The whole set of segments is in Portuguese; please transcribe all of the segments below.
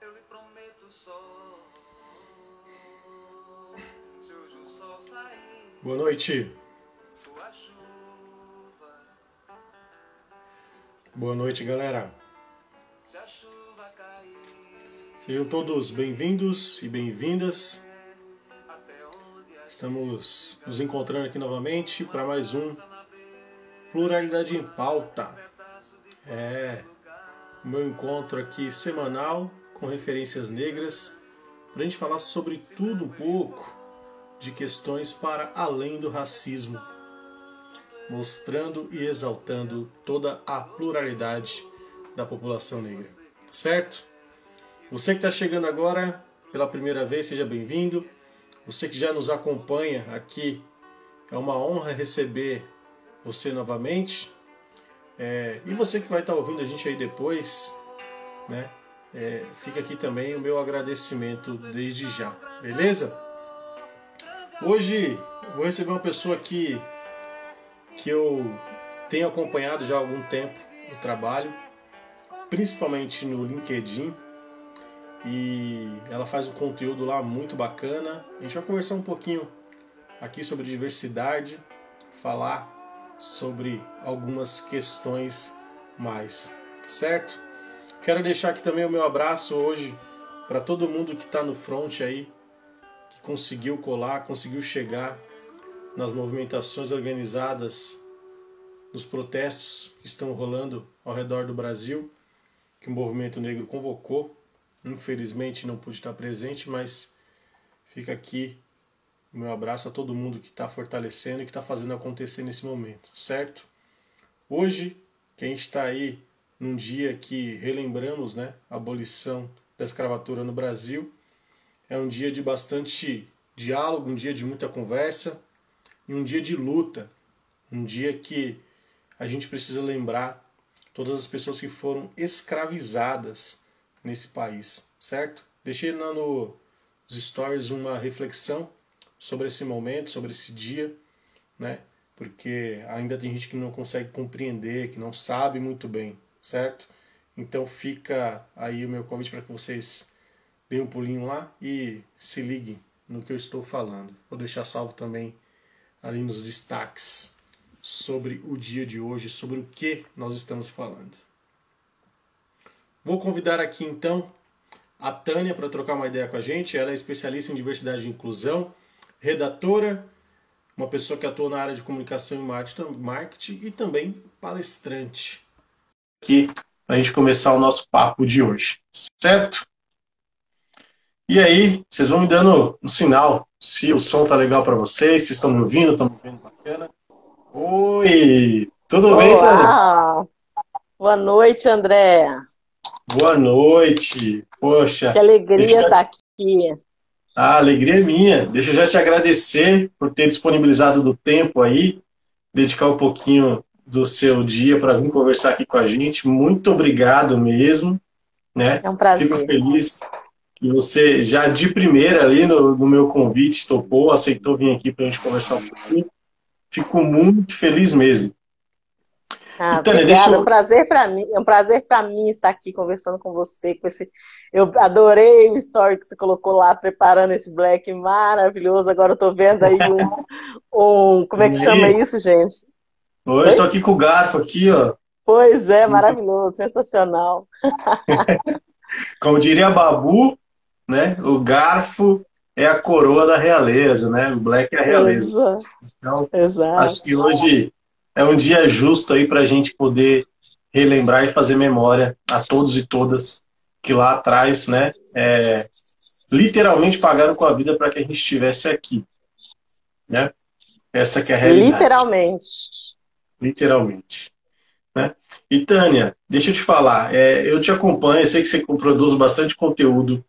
Eu lhe prometo só. Se hoje o sol sair, Boa noite. Boa noite, galera. Sejam todos bem-vindos e bem-vindas. até onde a Estamos nos encontrando aqui novamente para mais um Pluralidade em Pauta. É meu encontro aqui semanal com referências negras para a gente falar sobre tudo um pouco de questões para além do racismo, mostrando e exaltando toda a pluralidade da população negra. Certo? Você que está chegando agora pela primeira vez, seja bem-vindo. Você que já nos acompanha aqui, é uma honra receber você novamente. É, e você que vai estar ouvindo a gente aí depois, né? É, fica aqui também o meu agradecimento desde já, beleza? Hoje vou receber uma pessoa que, que eu tenho acompanhado já há algum tempo o trabalho, principalmente no LinkedIn e ela faz um conteúdo lá muito bacana. A gente vai conversar um pouquinho aqui sobre diversidade, falar sobre algumas questões mais, certo? Quero deixar aqui também o meu abraço hoje para todo mundo que está no front aí, que conseguiu colar, conseguiu chegar nas movimentações organizadas, nos protestos que estão rolando ao redor do Brasil, que o movimento negro convocou Infelizmente não pude estar presente, mas fica aqui meu abraço a todo mundo que está fortalecendo e que está fazendo acontecer nesse momento, certo? Hoje, que a gente está aí num dia que relembramos né, a abolição da escravatura no Brasil, é um dia de bastante diálogo, um dia de muita conversa e um dia de luta, um dia que a gente precisa lembrar todas as pessoas que foram escravizadas nesse país, certo? Deixei lá nos stories uma reflexão sobre esse momento, sobre esse dia, né? Porque ainda tem gente que não consegue compreender, que não sabe muito bem, certo? Então fica aí o meu convite para que vocês deem um pulinho lá e se liguem no que eu estou falando. Vou deixar salvo também ali nos destaques sobre o dia de hoje, sobre o que nós estamos falando. Vou convidar aqui então a Tânia para trocar uma ideia com a gente. Ela é especialista em diversidade e inclusão, redatora, uma pessoa que atua na área de comunicação e marketing e também palestrante. Aqui para a gente começar o nosso papo de hoje, certo? E aí, vocês vão me dando um sinal se o som tá legal para vocês, se estão me ouvindo, estão me ouvindo bacana. Oi, tudo Olá. bem, Tânia? Boa noite, André. Boa noite. Poxa, Que alegria estar aqui. A alegria é minha. Deixa eu já te agradecer por ter disponibilizado do tempo aí, dedicar um pouquinho do seu dia para vir conversar aqui com a gente. Muito obrigado mesmo, né? É um prazer. Fico feliz que você já de primeira ali no, no meu convite topou, aceitou vir aqui para a gente conversar um pouquinho. Fico muito feliz mesmo. Ah, Tânia, obrigada. deixa eu- É um prazer para mim. É um prazer para mim estar aqui conversando com você. Com esse, eu adorei o story que você colocou lá, preparando esse black maravilhoso. Agora eu estou vendo aí um, um- como é que chama isso, gente? Hoje estou aqui com o garfo aqui, ó. Pois é, maravilhoso, sensacional. Como diria a Babu, né? O garfo é a coroa da realeza, né? O black é a realeza. Exato. Então, Exato. acho que hoje é um dia justo aí para a gente poder relembrar e fazer memória a todos e todas que lá atrás, né? é, literalmente pagaram com a vida para que a gente estivesse aqui, né? Essa que é a realidade. Literalmente. literalmente. Né? E Tânia, deixa eu te falar, é, eu te acompanho, eu sei que você produz bastante conteúdo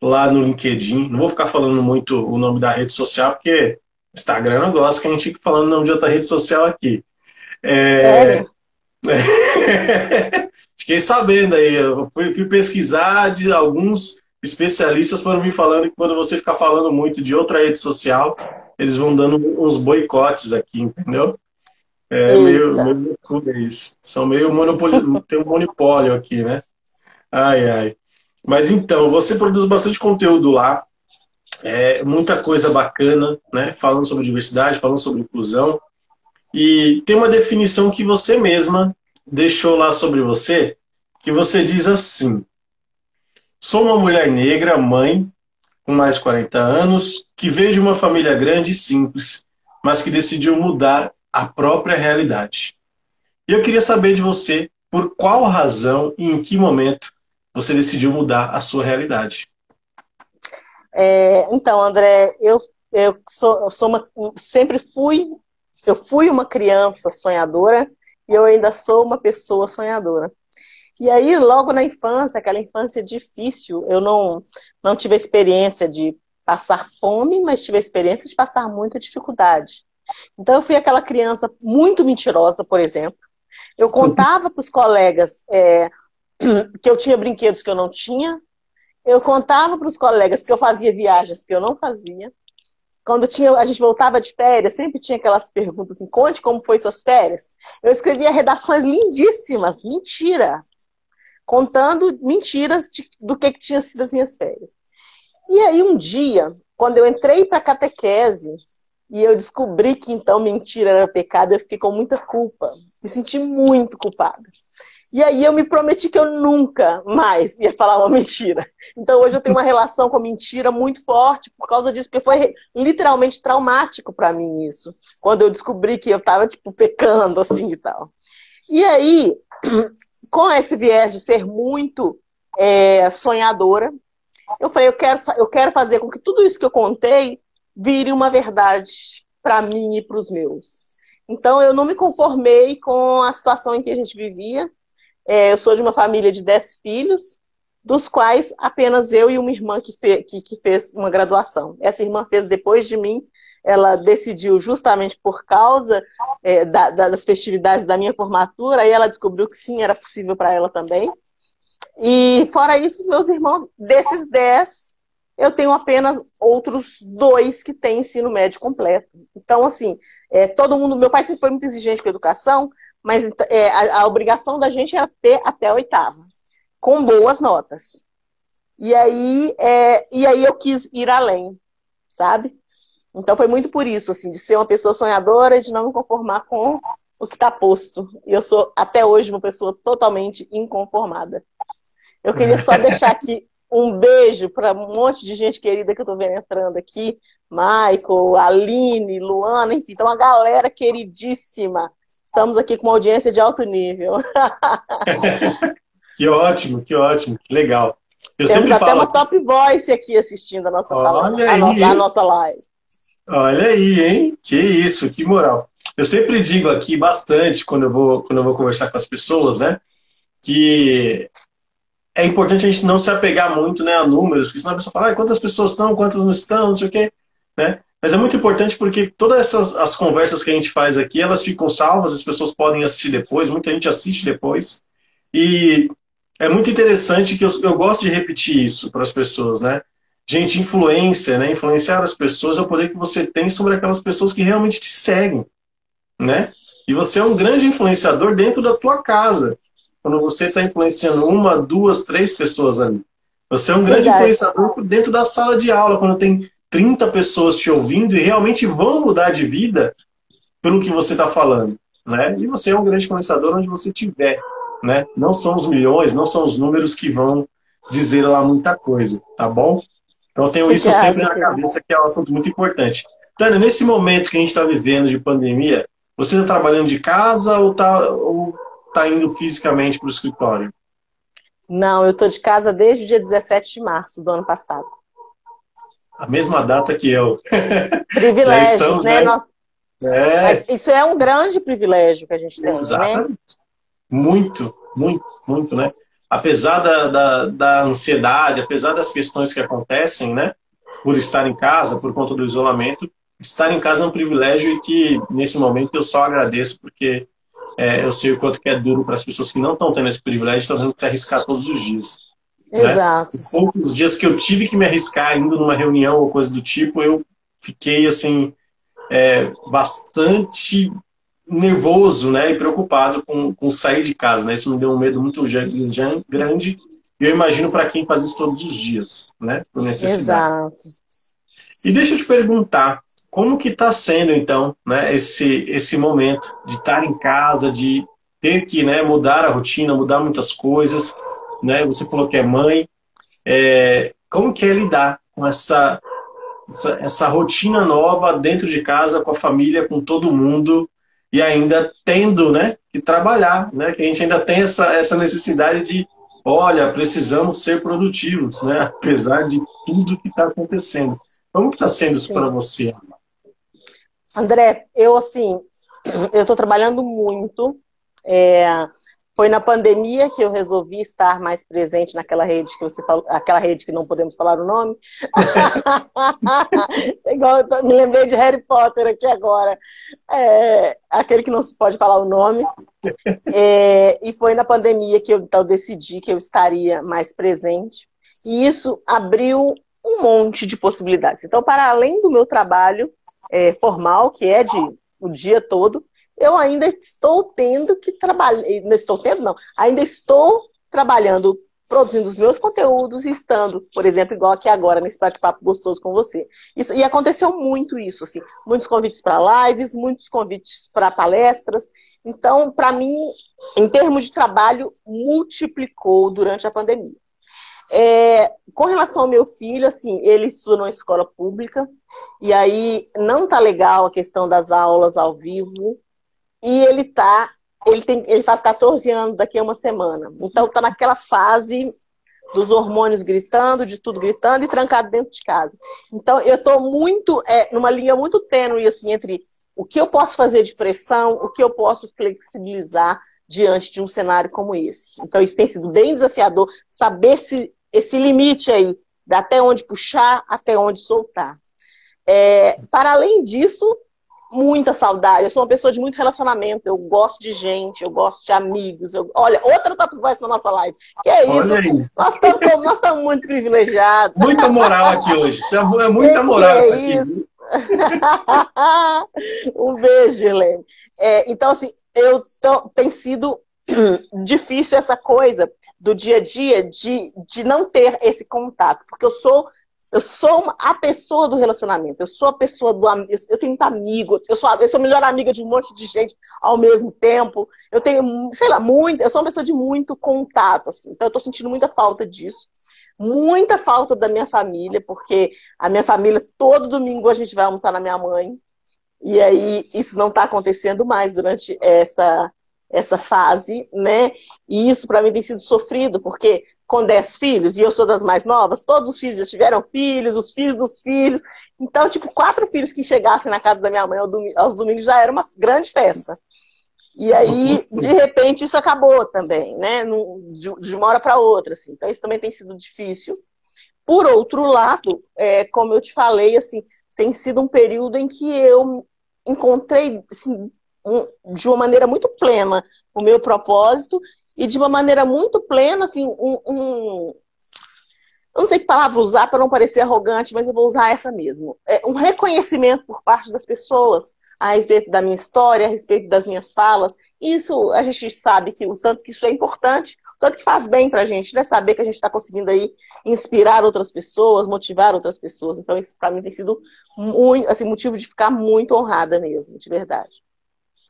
lá no LinkedIn. Não vou ficar falando muito o nome da rede social, porque Instagram não gosta que a gente fique falando o nome de outra rede social aqui. É, Sério? Fiquei sabendo aí, eu fui, fui pesquisar de alguns especialistas foram me falando que quando você ficar falando muito de outra rede social, eles vão dando uns boicotes aqui, entendeu? É meio, meio loucura isso. São meio monopólio, tem um monopólio aqui, né? Ai, ai. Mas então, você produz bastante conteúdo lá, é, muita coisa bacana, né? Falando sobre diversidade, falando sobre inclusão. E tem uma definição que você mesma deixou lá sobre você, que você diz assim: Sou uma mulher negra, mãe, com mais de 40 anos, que veio de uma família grande e simples, mas que decidiu mudar a própria realidade. E eu queria saber de você por qual razão e em que momento você decidiu mudar a sua realidade. É, então, André, eu, eu, sou, eu sou uma, sempre fui, eu fui uma criança sonhadora e eu ainda sou uma pessoa sonhadora. E aí, logo na infância, aquela infância difícil, eu não, não tive a experiência de passar fome, mas tive a experiência de passar muita dificuldade. Então, eu fui aquela criança muito mentirosa, por exemplo. Eu contava para os colegas é, que eu tinha brinquedos que eu não tinha. Eu contava para os colegas que eu fazia viagens que eu não fazia. Quando tinha, a gente voltava de férias, sempre tinha aquelas perguntas assim, conte como foi suas férias. Eu escrevia redações lindíssimas, mentira, contando mentiras de, do que, que tinha sido as minhas férias. E aí um dia, quando eu entrei para catequese, e eu descobri que então mentira era pecado, eu fiquei com muita culpa. Me senti muito culpada. E aí eu me prometi que eu nunca mais ia falar uma mentira. Então hoje eu tenho uma relação com a mentira muito forte por causa disso, porque foi literalmente traumático para mim isso. Quando eu descobri que eu estava tipo pecando assim e tal. E aí, com esse viés de ser muito é, sonhadora, eu falei, eu quero, eu quero fazer com que tudo isso que eu contei vire uma verdade para mim e para os meus. Então, eu não me conformei com a situação em que a gente vivia. É, eu sou de uma família de dez filhos, dos quais apenas eu e uma irmã que, fe que, que fez uma graduação. Essa irmã fez depois de mim, ela decidiu justamente por causa é, da, das festividades da minha formatura, aí ela descobriu que sim, era possível para ela também. E fora isso, meus irmãos, desses dez, eu tenho apenas outros dois que têm ensino médio completo. Então, assim, é, todo mundo. Meu pai sempre foi muito exigente com a educação, mas é, a, a, obrigação da gente era ter até a oitava, com boas notas. E aí, é, e aí eu quis ir além, sabe? Então foi muito por isso, assim, de ser uma pessoa sonhadora de não me conformar com o que está posto. E eu sou até hoje uma pessoa totalmente inconformada. Eu queria só deixar aqui um beijo para um monte de gente querida que eu estou vendo entrando aqui. Michael, Aline, Luana, enfim, então uma galera queridíssima. Estamos aqui com uma audiência de alto nível. que ótimo, que ótimo, que legal. Eu Temos sempre até falo uma top voice aqui assistindo a nossa, Olha a, nossa, a nossa live. Olha aí, hein? Que isso, que moral. Eu sempre digo aqui bastante quando eu vou, quando eu vou conversar com as pessoas, né? Que é importante a gente não se apegar muito né, a números, porque senão a pessoa fala, ah, quantas pessoas estão, quantas não estão, não sei o quê. Né? Mas é muito importante porque todas essas as conversas que a gente faz aqui, elas ficam salvas, as pessoas podem assistir depois, muita gente assiste depois. E é muito interessante que eu, eu gosto de repetir isso para as pessoas, né? Gente, influência, né? Influenciar as pessoas é o poder que você tem sobre aquelas pessoas que realmente te seguem, né? E você é um grande influenciador dentro da tua casa quando você está influenciando uma, duas, três pessoas ali. Você é um grande Verdade. influenciador dentro da sala de aula, quando tem 30 pessoas te ouvindo e realmente vão mudar de vida pelo que você está falando. Né? E você é um grande influenciador onde você estiver. Né? Não são os milhões, não são os números que vão dizer lá muita coisa, tá bom? Então eu tenho isso sempre na cabeça, que é um assunto muito importante. Tânia, nesse momento que a gente está vivendo de pandemia, você está trabalhando de casa ou, tá, ou está indo fisicamente para o escritório? Não, eu estou de casa desde o dia 17 de março do ano passado. A mesma data que eu. Privilégios, estamos, né? né? É. Mas isso é um grande privilégio que a gente tem, né? Exatamente. né? Muito, muito, muito, né? Apesar da, da, da ansiedade, apesar das questões que acontecem, né? Por estar em casa, por conta do isolamento, estar em casa é um privilégio e que, nesse momento, eu só agradeço, porque é, eu sei o quanto que é duro para as pessoas que não estão tendo esse privilégio, estão tendo que se arriscar todos os dias. Né? Exato. Né? Os poucos dias que eu tive que me arriscar indo numa reunião ou coisa do tipo, eu fiquei assim é, bastante nervoso, né, e preocupado com, com sair de casa, né? Isso me deu um medo muito grande. E eu imagino para quem faz isso todos os dias, né, por necessidade. Exato. E deixa eu te perguntar, como que está sendo então, né, esse esse momento de estar em casa, de ter que, né, mudar a rotina, mudar muitas coisas, né? Você falou que é mãe, é, como que é lidar com essa, essa essa rotina nova dentro de casa, com a família, com todo mundo? e ainda tendo né, que trabalhar, né, que a gente ainda tem essa, essa necessidade de, olha, precisamos ser produtivos, né, apesar de tudo que está acontecendo. Como está sendo isso para você? André, eu assim, eu estou trabalhando muito, é, foi na pandemia que eu resolvi estar mais presente naquela rede que você falou, aquela rede que não podemos falar o nome. Igual, me lembrei de Harry Potter aqui agora. É, aquele que não se pode falar o nome. É, e foi na pandemia que eu então, decidi que eu estaria mais presente. E isso abriu um monte de possibilidades. Então, para além do meu trabalho é, formal, que é de o dia todo, eu ainda estou tendo que trabalhar, não estou tendo, não, ainda estou trabalhando, produzindo os meus conteúdos e estando, por exemplo, igual aqui agora, nesse bate-papo gostoso com você. Isso, e aconteceu muito isso, assim, muitos convites para lives, muitos convites para palestras. Então, para mim, em termos de trabalho, multiplicou durante a pandemia. É, com relação ao meu filho, assim, ele estuda numa escola pública, e aí não tá legal a questão das aulas ao vivo, e ele tá, ele tem, ele faz 14 anos daqui a uma semana. Então tá naquela fase dos hormônios gritando, de tudo gritando e trancado dentro de casa. Então eu estou muito é, numa linha muito tênue assim entre o que eu posso fazer de pressão, o que eu posso flexibilizar diante de um cenário como esse. Então isso tem sido bem desafiador saber se esse limite aí, até onde puxar, até onde soltar. É, para além disso, muita saudade. Eu sou uma pessoa de muito relacionamento. Eu gosto de gente, eu gosto de amigos. Eu... Olha, outra top voice na nossa live. Que é isso? Nós estamos, nós estamos muito privilegiados. Muita moral aqui hoje. É muita moral que é isso um beijo, Helene. É, então, assim, eu tô, tem sido difícil essa coisa do dia a dia de, de não ter esse contato, porque eu sou eu sou a pessoa do relacionamento, eu sou a pessoa do eu tenho muito amigo, eu sou, eu sou a melhor amiga de um monte de gente ao mesmo tempo. Eu tenho, sei lá, muito, eu sou uma pessoa de muito contato, assim, então eu tô sentindo muita falta disso. Muita falta da minha família, porque a minha família, todo domingo a gente vai almoçar na minha mãe. E aí isso não está acontecendo mais durante essa, essa fase, né? E isso para mim tem sido sofrido, porque com 10 filhos, e eu sou das mais novas, todos os filhos já tiveram filhos, os filhos dos filhos. Então, tipo, quatro filhos que chegassem na casa da minha mãe aos domingos já era uma grande festa. E aí, de repente, isso acabou também, né? De uma hora para outra, assim. Então, isso também tem sido difícil. Por outro lado, é, como eu te falei, assim, tem sido um período em que eu encontrei, assim, um, de uma maneira muito plena o meu propósito e de uma maneira muito plena, assim, um, um eu não sei que palavra usar para não parecer arrogante, mas eu vou usar essa mesmo. É um reconhecimento por parte das pessoas a respeito da minha história, a respeito das minhas falas. Isso a gente sabe que o tanto que isso é importante, o tanto que faz bem para a gente, né? Saber que a gente está conseguindo aí inspirar outras pessoas, motivar outras pessoas. Então isso para mim tem sido muito, assim, motivo de ficar muito honrada mesmo, de verdade.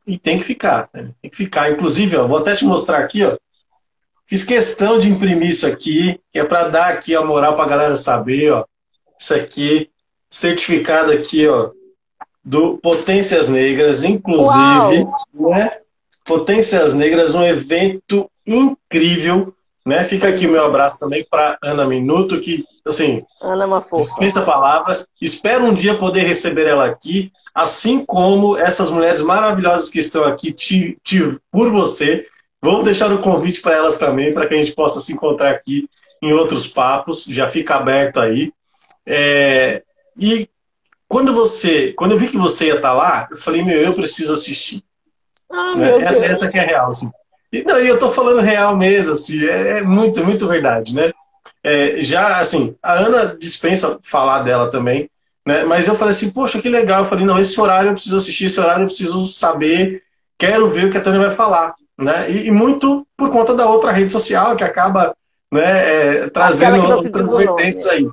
E tem que ficar, né? tem que ficar. Inclusive, ó, vou até te mostrar aqui, ó. Fiz questão de imprimir isso aqui, que é para dar aqui a moral para a galera saber, ó. Isso aqui, certificado aqui, ó, do Potências Negras, inclusive, né? Potências Negras, um evento incrível, né? Fica aqui o meu abraço também para Ana Minuto, que, assim, Ana é dispensa palavras. Espero um dia poder receber ela aqui, assim como essas mulheres maravilhosas que estão aqui te, te, por você. Vamos deixar o convite para elas também, para que a gente possa se encontrar aqui em outros papos. Já fica aberto aí. É, e quando você, quando eu vi que você ia estar lá, eu falei, meu, eu preciso assistir. Ah, né? essa, essa que é real, assim. E, não, eu tô falando real mesmo, assim, é, é muito, muito verdade, né? É, já, assim, a Ana dispensa falar dela também, né? Mas eu falei assim, poxa, que legal. Eu falei, não, esse horário eu preciso assistir, esse horário eu preciso saber. quero ver o que a Tânia vai falar. Né? E, e muito por conta da outra rede social que acaba né, é, trazendo outras vertentes aí.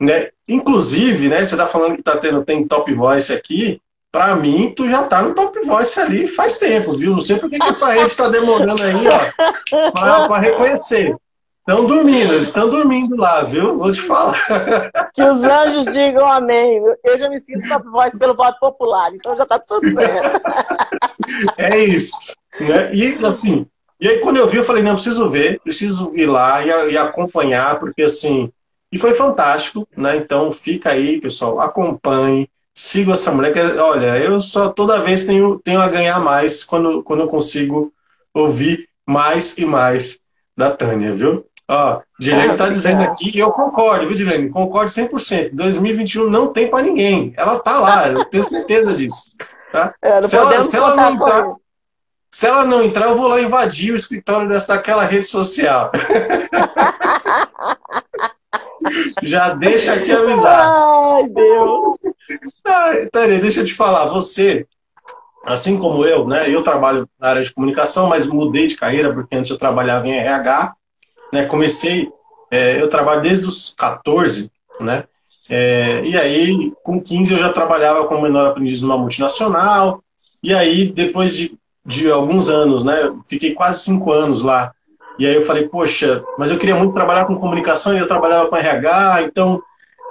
Né? Inclusive, né, você está falando que tá tendo, tem top voice aqui. Para mim, tu já tá no top voice ali faz tempo, viu? Não sei por que, que essa rede está demorando aí, ó, para reconhecer. Estão dormindo, eles estão dormindo lá, viu? Vou te falar. Que os anjos digam amém. Eu já me sinto top voice pelo voto popular, então já tá tudo certo. É isso. Né? E assim, e aí quando eu vi, eu falei, não, preciso ver, preciso ir lá e, e acompanhar, porque assim, e foi fantástico, né? Então fica aí, pessoal, acompanhe, siga essa mulher. Que, olha, eu só toda vez tenho, tenho a ganhar mais quando, quando eu consigo ouvir mais e mais da Tânia, viu? Ó, Dilene está dizendo aqui, e eu concordo, viu, Dilene? Concordo 100%. 2021 não tem para ninguém. Ela tá lá, eu tenho certeza disso. Tá? É, se, ela, se, ela, não entrar, se ela não entrar, eu vou lá invadir o escritório dessa, daquela rede social. Já deixa aqui avisar. Ai, Deus. Ai, Tânia, deixa eu te falar. Você, assim como eu, né? Eu trabalho na área de comunicação, mas mudei de carreira porque antes eu trabalhava em RH né, comecei, é, eu trabalho desde os 14, né? É, e aí, com 15, eu já trabalhava como menor aprendiz numa multinacional. E aí, depois de, de alguns anos, né? Fiquei quase cinco anos lá. E aí eu falei, poxa, mas eu queria muito trabalhar com comunicação e eu trabalhava com RH, então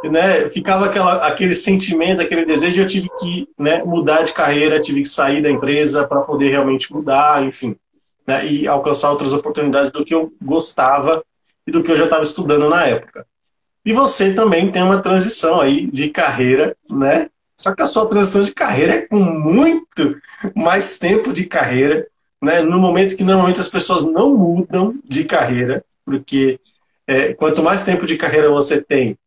né, ficava aquela, aquele sentimento, aquele desejo, eu tive que né, mudar de carreira, tive que sair da empresa para poder realmente mudar, enfim né, e alcançar outras oportunidades do que eu gostava e do que eu já estava estudando na época. E você também tem uma transição aí de carreira, né? Só que a sua transição de carreira é com muito mais tempo de carreira, né? No momento que normalmente as pessoas não mudam de carreira, porque é, quanto mais tempo de carreira você tem,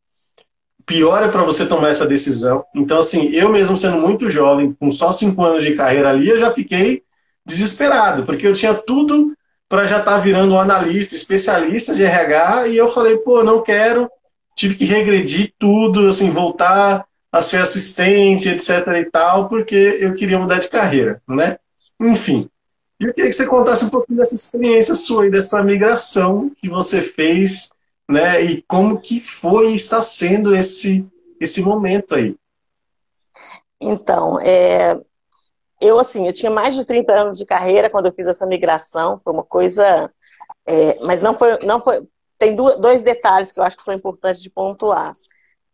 pior é para você tomar essa decisão. Então, assim, eu mesmo sendo muito jovem, com só cinco anos de carreira ali, eu já fiquei desesperado, porque eu tinha tudo para já estar tá virando um analista, especialista de RH, e eu falei, pô, não quero, tive que regredir tudo, assim, voltar a ser assistente, etc e tal, porque eu queria mudar de carreira, né? Enfim, eu queria que você contasse um pouquinho dessa experiência sua e dessa migração que você fez, né? E como que foi e está sendo esse, esse momento aí. Então, é, eu, assim, eu tinha mais de 30 anos de carreira quando eu fiz essa migração, foi uma coisa. É, mas não foi, não foi. Tem dois detalhes que eu acho que são importantes de pontuar.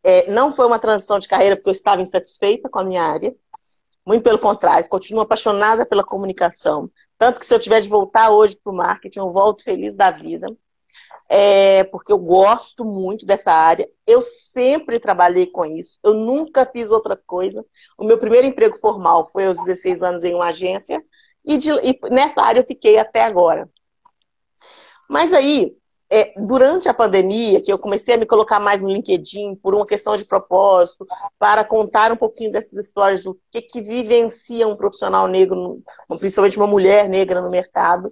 É, não foi uma transição de carreira porque eu estava insatisfeita com a minha área. Muito pelo contrário, continuo apaixonada pela comunicação. Tanto que se eu tiver de voltar hoje para o marketing, eu volto feliz da vida é, porque eu gosto muito dessa área. Eu sempre trabalhei com isso, eu nunca fiz outra coisa. O meu primeiro emprego formal foi aos 16 anos em uma agência, e, de, e nessa área eu fiquei até agora. Mas aí, é, durante a pandemia, que eu comecei a me colocar mais no LinkedIn por uma questão de propósito, para contar um pouquinho dessas histórias do que, que vivencia um profissional negro, principalmente uma mulher negra no mercado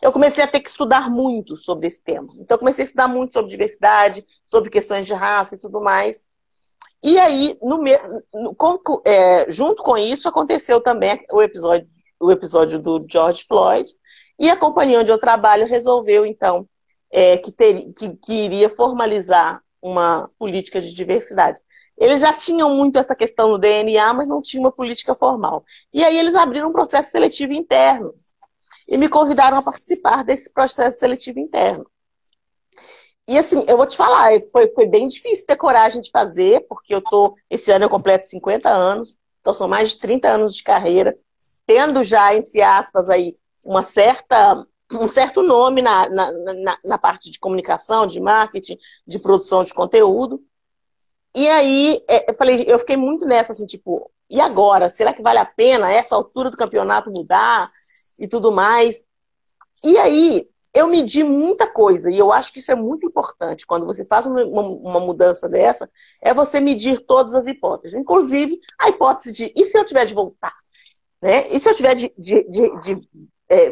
eu comecei a ter que estudar muito sobre esse tema. Então, eu comecei a estudar muito sobre diversidade, sobre questões de raça e tudo mais. E aí, no, no, com, é, junto com isso, aconteceu também o episódio, o episódio do George Floyd, e a companhia onde eu trabalho resolveu, então, é, que, ter, que, que iria formalizar uma política de diversidade. Eles já tinham muito essa questão no DNA, mas não tinha uma política formal. E aí eles abriram um processo seletivo interno e me convidaram a participar desse processo seletivo interno. E assim, eu vou te falar, foi, foi bem difícil ter coragem de fazer, porque eu tô, esse ano eu completo 50 anos, então são mais de 30 anos de carreira, tendo já, entre aspas, aí, uma certa, um certo nome na, na, na, na parte de comunicação, de marketing, de produção de conteúdo. E aí, é, eu falei, eu fiquei muito nessa, assim, tipo, e agora? Será que vale a pena, essa altura do campeonato, mudar? e tudo mais. E aí, eu medi muita coisa, e eu acho que isso é muito importante. Quando você faz uma, uma, mudança dessa, é você medir todas as hipóteses. Inclusive, a hipótese de, e se eu tiver de voltar? Né? E se eu tiver de, de, de, de é,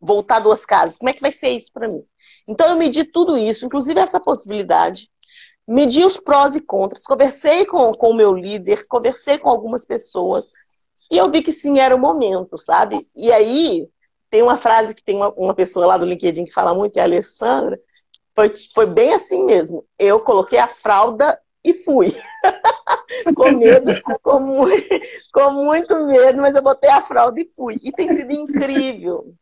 voltar duas casas? Como é que vai ser isso para mim? Então, eu medi tudo isso, inclusive essa possibilidade. Medi os prós e contras, conversei com, com o meu líder, conversei com algumas pessoas, E eu vi que sim, era o momento, sabe? E aí, tem uma frase que tem uma, uma pessoa lá do LinkedIn que fala muito, que é a Alessandra, foi, foi bem assim mesmo. Eu coloquei a fralda e fui. com medo, com, muito, com muito medo, mas eu botei a fralda e fui. E tem sido incrível.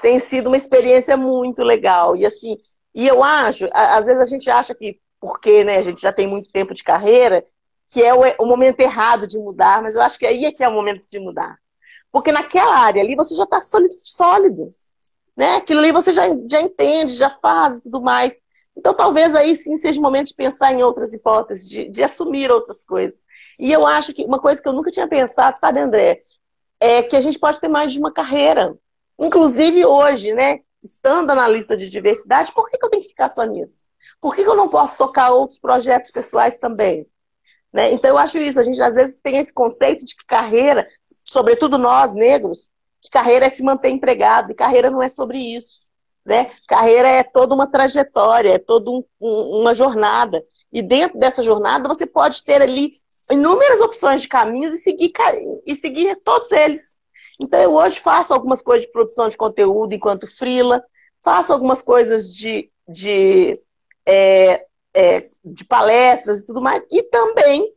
Tem sido uma experiência muito legal. E assim, e eu acho, às vezes a gente acha que, porque né, a gente já tem muito tempo de carreira, que é o, o momento errado de mudar, mas eu acho que aí é que é o momento de mudar. Porque naquela área ali você já está sólido, sólido. Né? Aquilo ali você já, já entende, já faz e tudo mais. Então talvez aí sim seja o momento de pensar em outras hipóteses, de, de assumir outras coisas. E eu acho que uma coisa que eu nunca tinha pensado, sabe, André, é que a gente pode ter mais de uma carreira. Inclusive hoje, né? Estando na lista de diversidade, por que, que eu tenho que ficar só nisso? Por que, que eu não posso tocar outros projetos pessoais também? Né? Então eu acho isso, a gente às vezes tem esse conceito de que carreira, sobretudo nós negros, que carreira é se manter empregado, e carreira não é sobre isso. Né? Carreira é toda uma trajetória, é toda um, um, uma jornada. E dentro dessa jornada você pode ter ali inúmeras opções de caminhos e seguir, e seguir todos eles. Então eu hoje faço algumas coisas de produção de conteúdo enquanto frila, faço algumas coisas de, de, é, é, de palestras e tudo mais, e também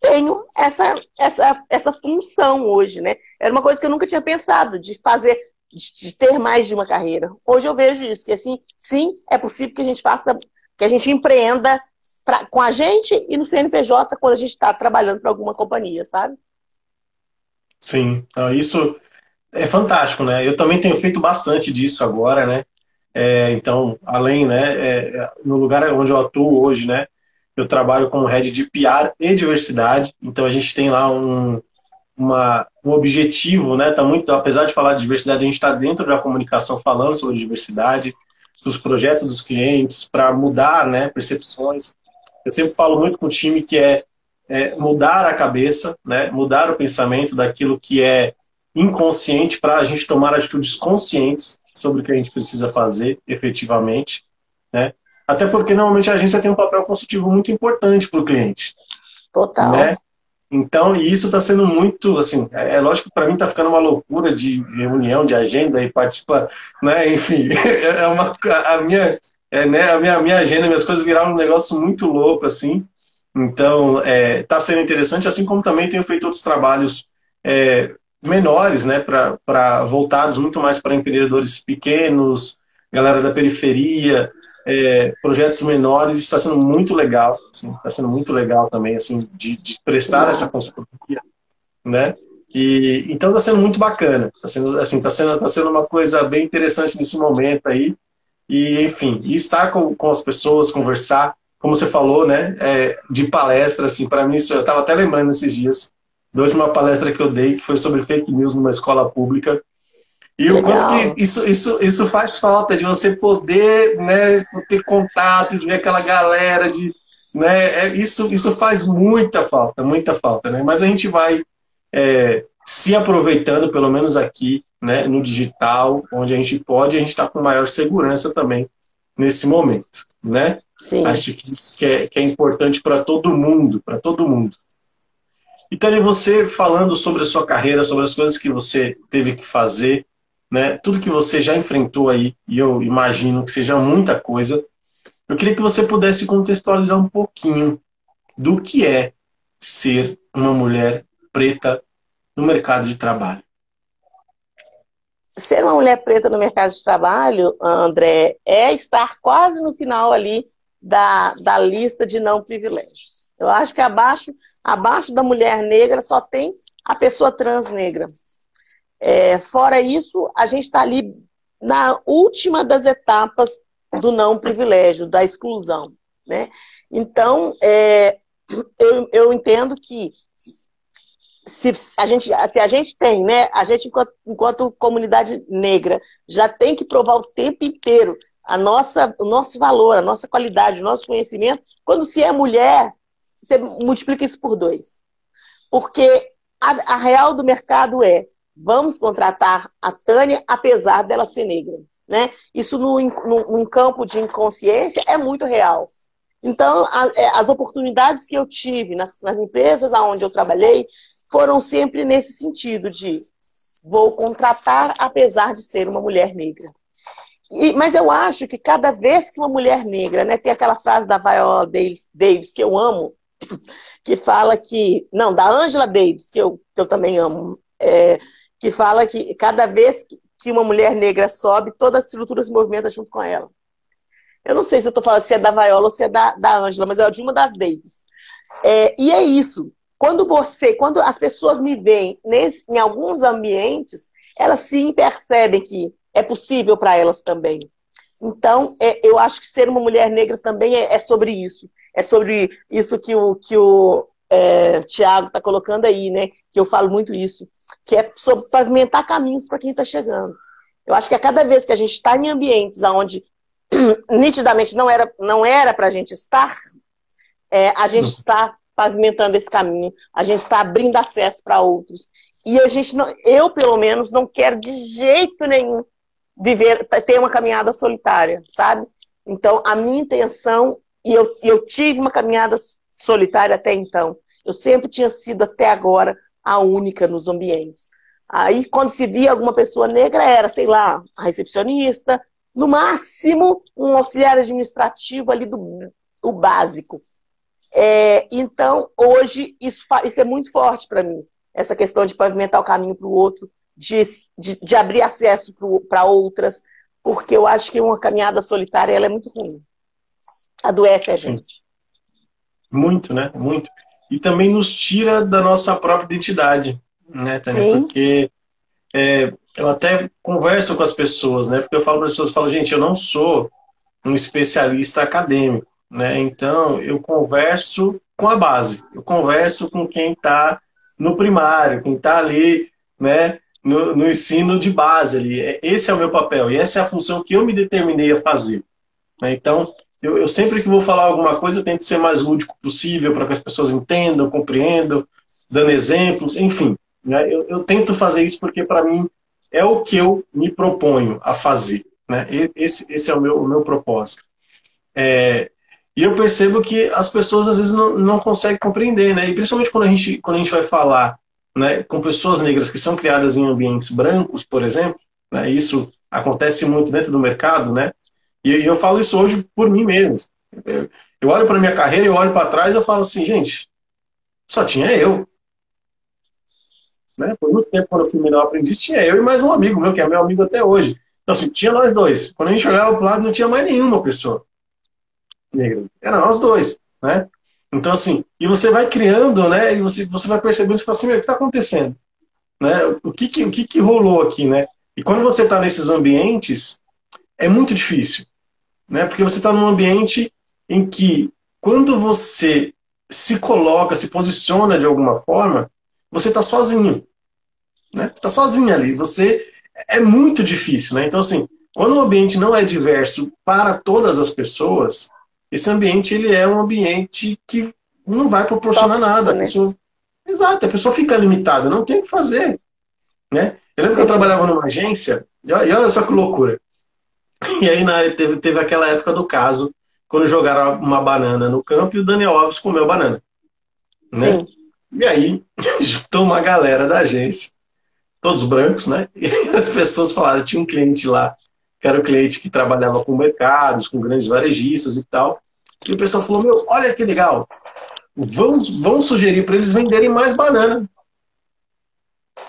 tenho essa, essa, essa função hoje, né? Era uma coisa que eu nunca tinha pensado, de fazer de ter mais de uma carreira. Hoje eu vejo isso, que assim, sim, é possível que a gente faça, que a gente empreenda pra, com a gente e no CNPJ quando a gente está trabalhando para alguma companhia, sabe? Sim, então isso é fantástico, né? Eu também tenho feito bastante disso agora, né? É, então, além, né, é, no lugar onde eu atuo hoje, né, eu trabalho como head de PR e diversidade. Então a gente tem lá um, uma, um objetivo, né? Tá muito, apesar de falar de diversidade, a gente está dentro da comunicação falando sobre diversidade, dos projetos dos clientes para mudar, né? Percepções. Eu sempre falo muito com o time que é, é mudar a cabeça, né? Mudar o pensamento daquilo que é inconsciente para a gente tomar atitudes conscientes sobre o que a gente precisa fazer efetivamente, né? Até porque normalmente a agência tem um papel consultivo muito importante para o cliente. Total. Né? Então, e isso está sendo muito, assim, é, é lógico que para mim está ficando uma loucura de reunião, de agenda e participar, né? Enfim, é uma a minha, é, né? A minha, minha agenda, minhas coisas viraram um negócio muito louco, assim. Então, está é, tá sendo interessante, assim como também tenho feito outros trabalhos é, menores, né? Para voltados muito mais para empreendedores pequenos, galera da periferia, é, projetos menores está sendo muito legal, assim, está sendo muito legal também, assim, de, de prestar essa consultoria, né? E então está sendo muito bacana, está sendo assim, está sendo, tá sendo uma coisa bem interessante nesse momento aí. E enfim, e estar com, com as pessoas, conversar, como você falou, né? É, de palestra, assim, para mim isso eu estava até lembrando esses dias de uma palestra que eu dei que foi sobre fake news numa escola pública e Legal. o quanto que isso, isso, isso faz falta de você poder né, ter contato, de ver aquela galera, de, né, é, isso, isso faz muita falta, muita falta. Né? Mas a gente vai é, se aproveitando, pelo menos aqui, né, no digital, onde a gente pode, a gente está com maior segurança também nesse momento. Né? Sim. Acho que isso que é, que é importante para todo mundo, para todo mundo. Então, você falando sobre a sua carreira, sobre as coisas que você teve que fazer, né, tudo que você já enfrentou aí, e eu imagino que seja muita coisa, eu queria que você pudesse contextualizar um pouquinho do que é ser uma mulher preta no mercado de trabalho. Ser uma mulher preta no mercado de trabalho, André, é estar quase no final ali da, da lista de não privilégios. Eu acho que abaixo, abaixo da mulher negra só tem a pessoa trans negra. É, fora isso, a gente está ali na última das etapas do não privilégio, da exclusão. Né? Então, é, eu, eu entendo que se a gente, se a gente tem, né, a gente enquanto, enquanto comunidade negra já tem que provar o tempo inteiro a nossa, o nosso valor, a nossa qualidade, o nosso conhecimento. Quando se é mulher, você multiplica isso por dois. Porque a, a real do mercado é vamos contratar a Tânia apesar dela ser negra. Né? Isso num campo de inconsciência é muito real. Então, a, é, as oportunidades que eu tive nas, nas empresas onde eu trabalhei, foram sempre nesse sentido de vou contratar apesar de ser uma mulher negra. E, mas eu acho que cada vez que uma mulher negra, né, tem aquela frase da Viola Davis, Davis que eu amo, que fala que, não, da Angela Davis, que eu, que eu também amo, é, que fala que cada vez que uma mulher negra sobe, toda a estrutura se movimenta junto com ela. Eu não sei se eu estou falando se é da Viola ou se é da, da Angela, mas é de uma das Davis. É, e é isso. Quando você, quando as pessoas me veem nesse, em alguns ambientes, elas sim percebem que é possível para elas também. Então, é, eu acho que ser uma mulher negra também é, é sobre isso. É sobre isso que o, que o é, Tiago está colocando aí, né? Que eu falo muito isso. Que é sobre pavimentar caminhos para quem está chegando. Eu acho que a cada vez que a gente está em ambientes onde nitidamente não era não era para a gente estar, é, a gente está pavimentando esse caminho, a gente está abrindo acesso para outros. E a gente não, eu pelo menos não quero de jeito nenhum viver, ter uma caminhada solitária, sabe? Então, a minha intenção, e eu, eu tive uma caminhada solitária até então, eu sempre tinha sido até agora a única nos ambientes. Aí, quando se via alguma pessoa negra, era, sei lá, a recepcionista, no máximo, um auxiliar administrativo ali do o básico. É, então, hoje, isso, isso é muito forte para mim, essa questão de pavimentar o caminho para o outro, de, de, de abrir acesso para outras, porque eu acho que uma caminhada solitária ela é muito ruim. Adoece a Sim. gente. Muito, né? Muito. E também nos tira da nossa própria identidade, né, Tânia? Sim. Porque é, eu até converso com as pessoas, né? Porque eu falo para as pessoas, falo, gente, eu não sou um especialista acadêmico, né? Então, eu converso com a base, eu converso com quem está no primário, quem está ali, né? no, no, ensino de base ali. É, esse é o meu papel e essa é a função que eu me determinei a fazer. Né? Então, eu, eu, sempre que vou falar alguma coisa, eu tento ser mais lúdico possível para que as pessoas entendam, compreendam, dando exemplos, enfim. Né? Eu, eu tento fazer isso porque, para mim, é o que eu me proponho a fazer. Né? Esse, esse é o meu, o meu propósito. É, e eu percebo que as pessoas às vezes não, não conseguem compreender, né? E principalmente quando a gente, quando a gente vai falar né, com pessoas negras que são criadas em ambientes brancos, por exemplo, né, isso acontece muito dentro do mercado, né, e eu falo isso hoje por mim mesmo. Eu, olho para minha carreira, eu olho para trás e eu falo assim, gente, só tinha eu. Né? Por muito tempo, quando eu fui menor aprendiz, tinha eu e mais um amigo meu, que é meu amigo até hoje. Então, assim, tinha nós dois. Quando a gente olhava para o lado, não tinha mais nenhuma pessoa negra. Era nós dois, né? Então, assim, e você vai criando, né? E você, você vai percebendo, você fala assim, o que está acontecendo? Né? O, que, que, o que, que rolou aqui, né? E quando você está nesses ambientes, é muito difícil, né? Porque você está num ambiente em que, quando você se coloca, se posiciona de alguma forma, você está sozinho, né? Está sozinho ali. Você é muito difícil, né? Então, assim, quando o ambiente não é diverso para todas as pessoas, esse ambiente ele é um ambiente que não vai proporcionar nada. A pessoa, exato, a pessoa fica limitada, não tem o que fazer. Né? Eu lembro que eu trabalhava numa agência, e olha só que loucura. E aí na, teve, teve aquela época do caso, quando jogaram uma banana no campo e o Daniel Alves comeu banana. Né? E aí, juntou uma galera da agência, todos brancos, né? E as pessoas falaram, tinha um cliente lá que era o cliente que trabalhava com mercados, com grandes varejistas e tal. E o pessoal falou: Meu, olha que legal, vamos, vamos sugerir para eles venderem mais banana.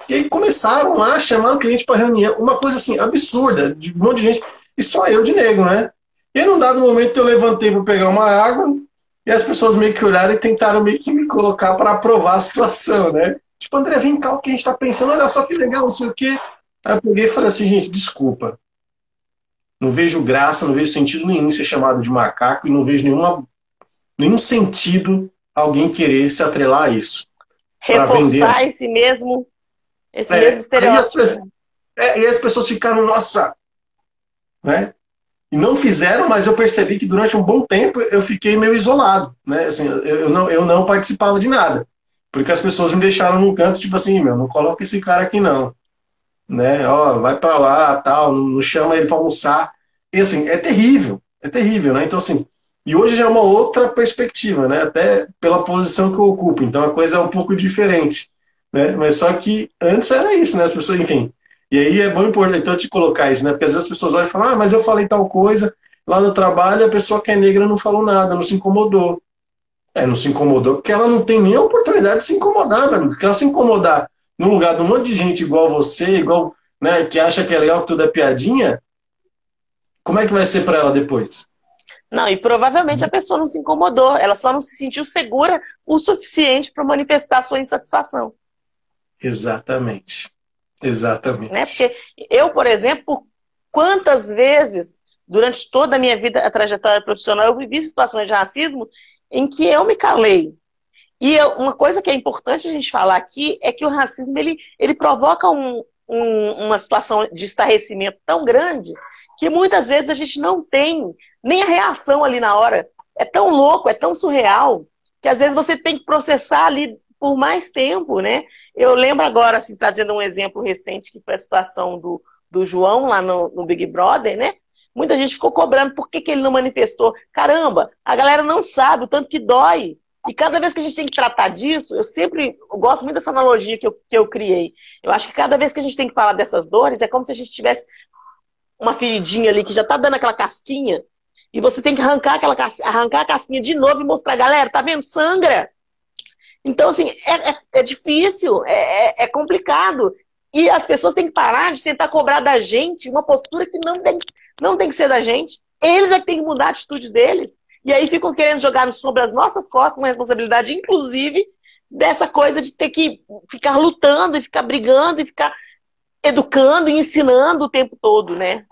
E aí começaram lá, chamaram o cliente para reunião, uma coisa assim, absurda, de um monte de gente, e só eu de negro, né? E num dado momento eu levantei para pegar uma água, e as pessoas meio que olharam e tentaram meio que me colocar para aprovar a situação, né? Tipo, André, vem cá, o que a gente está pensando, olha só que legal, não sei o quê. Aí eu peguei e falei assim, gente, desculpa, não vejo graça, não vejo sentido nenhum ser chamado de macaco e não vejo nenhuma, nenhum sentido alguém querer se atrelar a isso. Reforçar vender. esse mesmo, esse é, mesmo estereótipo. As, é, e as pessoas ficaram, nossa, né? E não fizeram, mas eu percebi que durante um bom tempo eu fiquei meio isolado, né? Assim, eu, não, eu não participava de nada. Porque as pessoas me deixaram num canto, tipo assim, meu, não coloca esse cara aqui não né? Ó, vai para lá, tal, não chama ele para almoçar. E assim, é terrível, é terrível, né? Então assim, e hoje já é uma outra perspectiva, né? Até pela posição que eu ocupo. Então a coisa é um pouco diferente, Né? Mas só que antes era isso, né? As pessoas, enfim. E aí é bom importante então, te colocar isso, né? Porque às vezes as pessoas olham e falam, ah, mas eu falei tal coisa, lá no trabalho a pessoa que é negra não falou nada, não se incomodou. É, não se incomodou porque ela não tem nem a oportunidade de se incomodar, meu Porque ela se incomodar no lugar de um monte de gente igual você, igual, né, que acha que é legal que tudo é piadinha, como é que vai ser para ela depois? Não, e provavelmente a pessoa não se incomodou, ela só não se sentiu segura o suficiente para manifestar sua insatisfação. Exatamente. Exatamente. Né? Porque eu, por exemplo, quantas vezes durante toda a minha vida, a trajetória profissional, eu vivi situações de racismo em que eu me calei. E eu, uma coisa que é importante a gente falar aqui é que o racismo ele, ele provoca um, um, uma situação de estarrecimento tão grande que muitas vezes a gente não tem nem a reação ali na hora. É tão louco, é tão surreal, que às vezes você tem que processar ali por mais tempo, né? Eu lembro agora, assim, trazendo um exemplo recente, que foi a situação do, do João lá no, no Big Brother, né? Muita gente ficou cobrando por que, que ele não manifestou. Caramba, a galera não sabe o tanto que dói. E cada vez que a gente tem que tratar disso, eu sempre eu gosto muito dessa analogia que eu, que eu criei. Eu acho que cada vez que a gente tem que falar dessas dores, é como se a gente tivesse uma feridinha ali que já tá dando aquela casquinha, e você tem que arrancar, aquela, arrancar a casquinha de novo e mostrar, galera, tá vendo? Sangra. Então, assim, é, é, é difícil, é, é, é complicado. E as pessoas têm que parar de tentar cobrar da gente uma postura que não tem, não tem que ser da gente. Eles é que têm que mudar a atitude deles. E aí ficam querendo jogar sobre as nossas costas uma responsabilidade, inclusive, dessa coisa de ter que ficar lutando e ficar brigando e ficar educando e ensinando o tempo todo, né?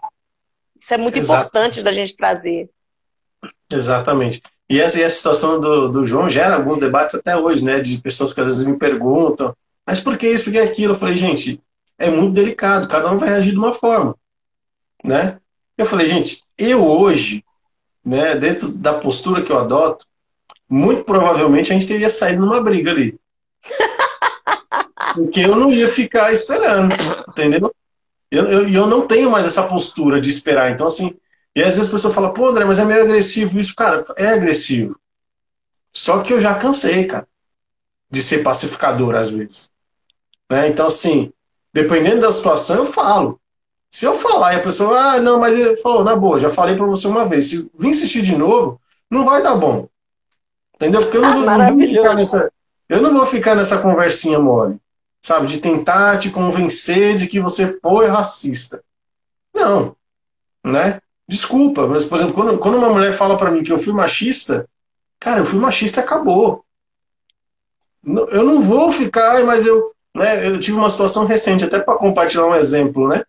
Isso é muito Exato. importante da gente trazer. Exatamente. E essa, e a situação do, do João gera alguns debates até hoje, né? De pessoas que às vezes me perguntam, mas por que isso, por que aquilo? Eu falei, gente, é muito delicado, cada um vai reagir de uma forma, né? Eu falei, gente, eu hoje, né, dentro da postura que eu adoto, muito provavelmente a gente teria saído numa briga ali. Porque eu não ia ficar esperando, entendeu? Eu, eu, eu não tenho mais essa postura de esperar. Então, assim, e às vezes a pessoa fala, pô, André, mas é meio agressivo isso. Cara, é agressivo. Só que eu já cansei, cara, de ser pacificador às vezes. Né? Então, assim, dependendo da situação, eu falo. Se eu falar e a pessoa, ah, não, mas ele falou, na boa, já falei para você uma vez. Se vir insistir de novo, não vai dar bom. Entendeu? Porque eu não, não vou ficar nessa. Eu não vou ficar nessa conversinha mole. Sabe? De tentar te convencer de que você foi racista. Não. Né? Desculpa, mas, por exemplo, quando, quando uma mulher fala para mim que eu fui machista, cara, eu fui machista e acabou. Eu não vou ficar, mas eu né, eu tive uma situação recente, até para compartilhar um exemplo, né?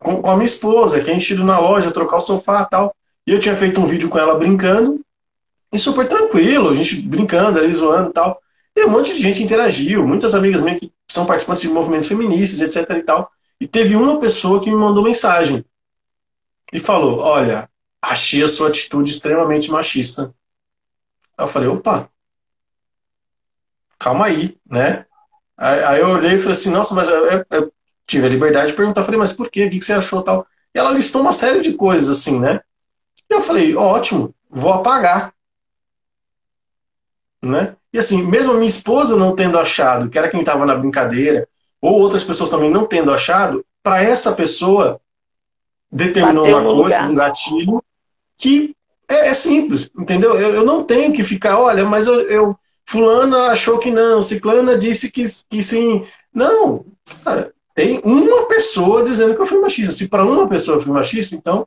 Com, com, a minha esposa, que a gente na loja trocar o sofá tal. E eu tinha feito um vídeo com ela brincando, e super tranquilo, a gente brincando ali, zoando e tal. E um monte de gente interagiu, muitas amigas minhas que são participantes de movimentos feministas, etc e tal. E teve uma pessoa que me mandou mensagem e falou: Olha, achei a sua atitude extremamente machista. Eu falei: opa, calma aí, né? Aí, eu olhei e falei assim, nossa, mas eu, eu, tive a liberdade de perguntar, falei, mas por quê? O que você achou tal? E ela listou uma série de coisas assim, né? E eu falei, ótimo, vou apagar. Né? E assim, mesmo a minha esposa não tendo achado, que era quem estava na brincadeira, ou outras pessoas também não tendo achado, para essa pessoa determinou Bateu uma coisa, lugar. um gatilho, que é, é simples, entendeu? Eu, eu, não tenho que ficar, olha, mas eu, eu fulana achou que não, ciclana disse que, que sim. Não, cara, tem uma pessoa dizendo que eu fui machista. Se para uma pessoa eu fui machista, então,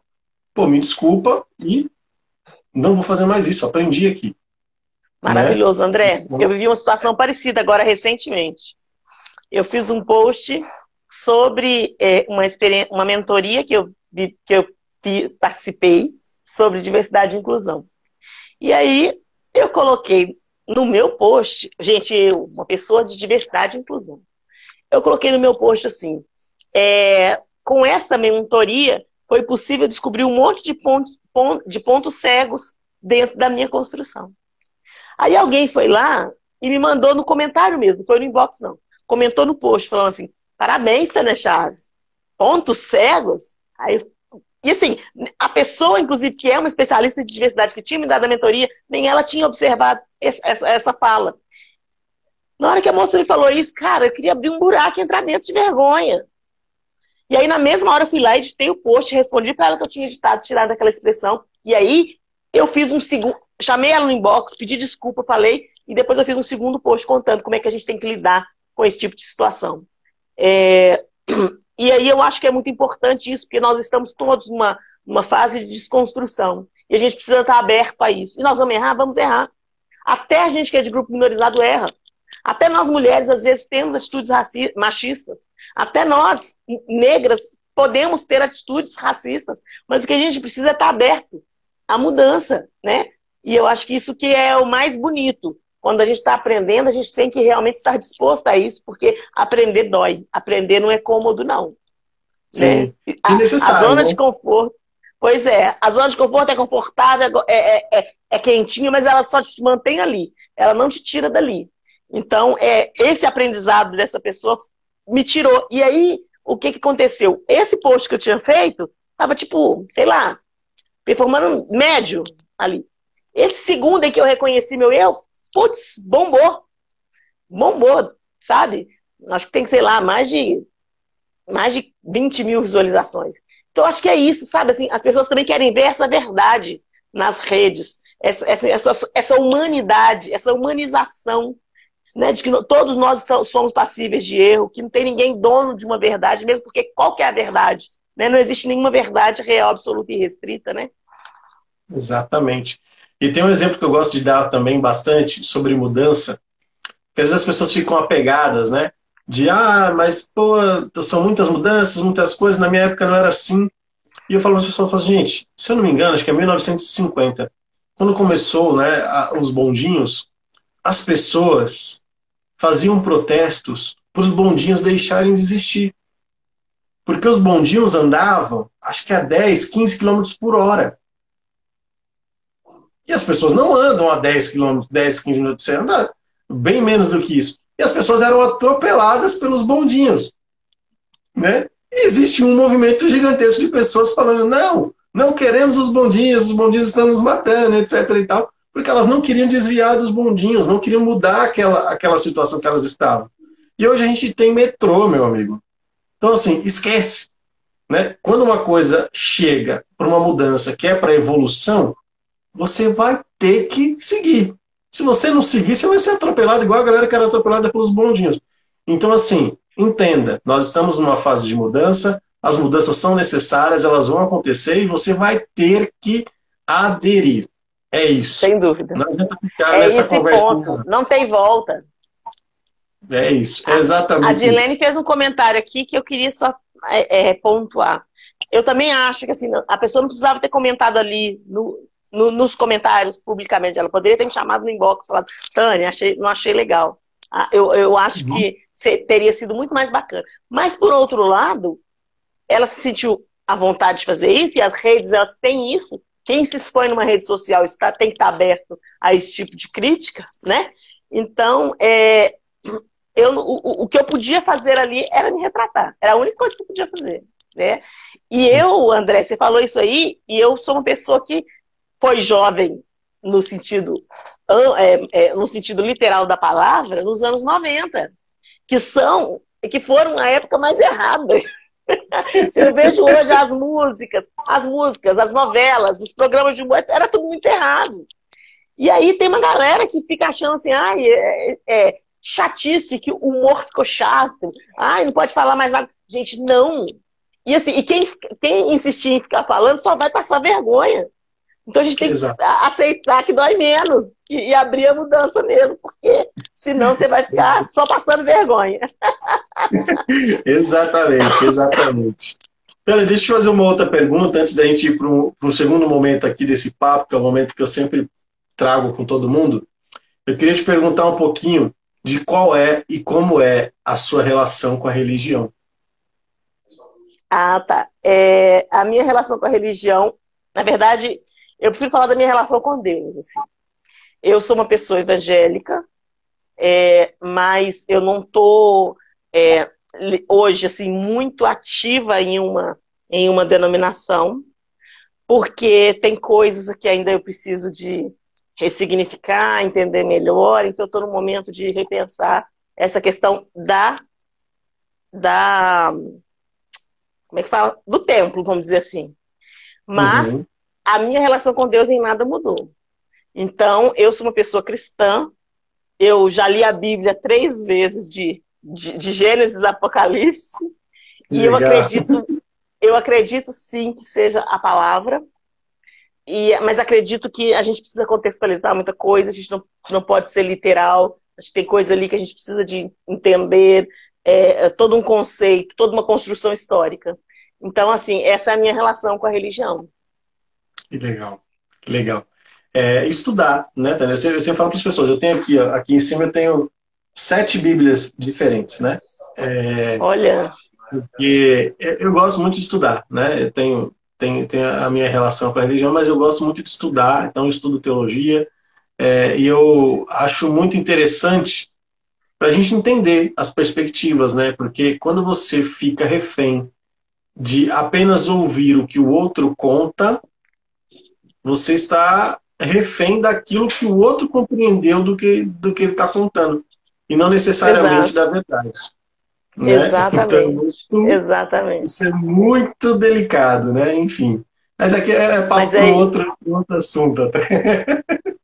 pô, me desculpa e não vou fazer mais isso. Aprendi aqui. Maravilhoso, né? André. Eu vivi uma situação parecida agora recentemente. Eu fiz um post sobre é, uma, experiência, uma mentoria que eu, que eu participei sobre diversidade e inclusão. E aí eu coloquei no meu post, gente, eu, uma pessoa de diversidade e inclusão, eu coloquei no meu post assim: é, com essa mentoria, foi possível descobrir um monte de pontos, de pontos cegos dentro da minha construção. Aí alguém foi lá e me mandou no comentário mesmo, foi no inbox não. Comentou no post, falando assim: parabéns, Tânia Chaves. Pontos cegos? Aí e assim, a pessoa, inclusive, que é uma especialista de diversidade, que tinha me dado a mentoria, nem ela tinha observado essa, essa fala. Na hora que a moça me falou isso, cara, eu queria abrir um buraco e entrar dentro de vergonha. E aí, na mesma hora, eu fui lá, editei o post, respondi para ela que eu tinha editado, tirado aquela expressão. E aí, eu fiz um segundo. Chamei ela no inbox, pedi desculpa, falei, e depois eu fiz um segundo post contando como é que a gente tem que lidar com esse tipo de situação. É... E aí eu acho que é muito importante isso, porque nós estamos todos numa, numa fase de desconstrução. E a gente precisa estar aberto a isso. E nós vamos errar? Vamos errar. Até a gente que é de grupo minorizado erra. Até nós mulheres, às vezes, temos atitudes machistas. Até nós, negras, podemos ter atitudes racistas. Mas o que a gente precisa é estar aberto à mudança, né? E eu acho que isso que é o mais bonito. Quando a gente está aprendendo, a gente tem que realmente estar disposto a isso, porque aprender dói. Aprender não é cômodo, não. Sim. Né? A, a, zona né? de conforto. Pois é, a zona de conforto é confortável, é, é, é, é quentinha, mas ela só te mantém ali. Ela não te tira dali. Então, é, esse aprendizado dessa pessoa me tirou. E aí, o que, que aconteceu? Esse post que eu tinha feito, tava tipo, sei lá, performando médio ali. Esse segundo em que eu reconheci meu erro, putz, bombou. Bombou, sabe? Acho que tem, sei lá, mais de, mais de 20 mil visualizações. Então, acho que é isso, sabe? Assim, as pessoas também querem ver essa verdade nas redes, essa, essa, essa humanidade, essa humanização né, de que todos nós somos passíveis de erro, que não tem ninguém dono de uma verdade, mesmo porque qual que é a verdade? Né? Não existe nenhuma verdade real, absoluta e restrita, né? Exatamente. E tem um exemplo que eu gosto de dar também bastante sobre mudança, que às vezes as pessoas ficam apegadas, né? De, ah, mas, pô, são muitas mudanças, muitas coisas, na minha época não era assim. E eu falo para as pessoas, falo, gente, se eu não me engano, acho que é 1950, quando começou né, os bondinhos, as pessoas faziam protestos para os bondinhos deixarem de existir. Porque os bondinhos andavam, acho que a 10, 15 km por hora. E as pessoas não andam a 10 km, 10, 15 minutos, você anda bem menos do que isso. E as pessoas eram atropeladas pelos bondinhos. Né? E existe um movimento gigantesco de pessoas falando: não, não queremos os bondinhos, os bondinhos estão nos matando, etc. e tal porque elas não queriam desviar dos bondinhos, não queriam mudar aquela, aquela situação que elas estavam. E hoje a gente tem metrô, meu amigo. Então, assim, esquece. Né? Quando uma coisa chega para uma mudança que é para evolução, você vai ter que seguir. Se você não seguir, você vai ser atropelado igual a galera que era atropelada pelos bondinhos. Então, assim, entenda, nós estamos numa fase de mudança, as mudanças são necessárias, elas vão acontecer e você vai ter que aderir. É isso. Sem dúvida. Não adianta ficar é nessa conversa. Não tem volta. É isso, é exatamente. A Dilene isso. fez um comentário aqui que eu queria só é, é, pontuar. Eu também acho que assim, a pessoa não precisava ter comentado ali no, no, nos comentários publicamente. Ela poderia ter me chamado no inbox e falado, Tânia, achei, não achei legal. Ah, eu, eu acho uhum. que teria sido muito mais bacana. Mas, por outro lado, ela se sentiu à vontade de fazer isso, e as redes elas têm isso, quem se expõe numa rede social está, tem que estar aberto a esse tipo de crítica, né? Então, é, eu, o, o que eu podia fazer ali era me retratar. Era a única coisa que eu podia fazer, né? E eu, André, você falou isso aí, e eu sou uma pessoa que foi jovem no sentido, é, é, no sentido literal da palavra, nos anos 90, que são, que foram a época mais errada Se eu vejo hoje as músicas, as músicas, as novelas, os programas de humor, era tudo muito errado. E aí tem uma galera que fica achando assim, ai, é, é chatice, que o humor ficou chato, ai, não pode falar mais nada. Gente, não. E assim, e quem, quem insistir em ficar falando só vai passar vergonha. Então a gente tem Exato. que aceitar que dói menos e, e, abrir a mudança mesmo, porque senão você vai ficar só passando vergonha. exatamente, exatamente. Pera, deixa eu fazer uma outra pergunta antes da gente ir para o segundo momento aqui desse papo, que é o momento que eu sempre trago com todo mundo. Eu queria te perguntar um pouquinho de qual é e como é a sua relação com a religião. Ah, tá. É, a minha relação com a religião, na verdade, eu prefiro falar da minha relação com Deus. Assim. Eu sou uma pessoa evangélica, é, mas eu não estou é, hoje assim muito ativa em uma em uma denominação, porque tem coisas que ainda eu preciso de, ressignificar, entender melhor. Então, eu estou no momento de repensar essa questão da, da. Como é que fala? Do templo, vamos dizer assim. Mas uhum. A minha relação com Deus em nada mudou. Então, eu sou uma pessoa cristã, eu já li a Bíblia três vezes de, de, de Gênesis Apocalipse, e eu acredito, eu acredito sim que seja a palavra. E, mas acredito que a gente precisa contextualizar muita coisa, a gente não, não pode ser literal, acho que tem coisa ali que a gente precisa de entender, é, é, todo um conceito, toda uma construção histórica. Então, assim, essa é a minha relação com a religião. Que legal, que legal. É, estudar, né, Tânia? Eu sempre, eu sempre falo para as pessoas, eu tenho aqui, ó, aqui em cima eu tenho sete bíblias diferentes, né? É, Olha! Porque eu gosto muito de estudar, né? Eu tenho, tenho, tenho a minha relação com a religião, mas eu gosto muito de estudar, então eu estudo teologia, é, e eu acho muito interessante para a gente entender as perspectivas, né? Porque quando você fica refém de apenas ouvir o que o outro conta, você está refém daquilo que o outro compreendeu do que, do que ele está contando, e não necessariamente Exato. da verdade. Né? Exatamente. Então, isso, Exatamente. Isso é muito delicado, né? Enfim. Mas aqui é, é papo para outro, outro assunto até.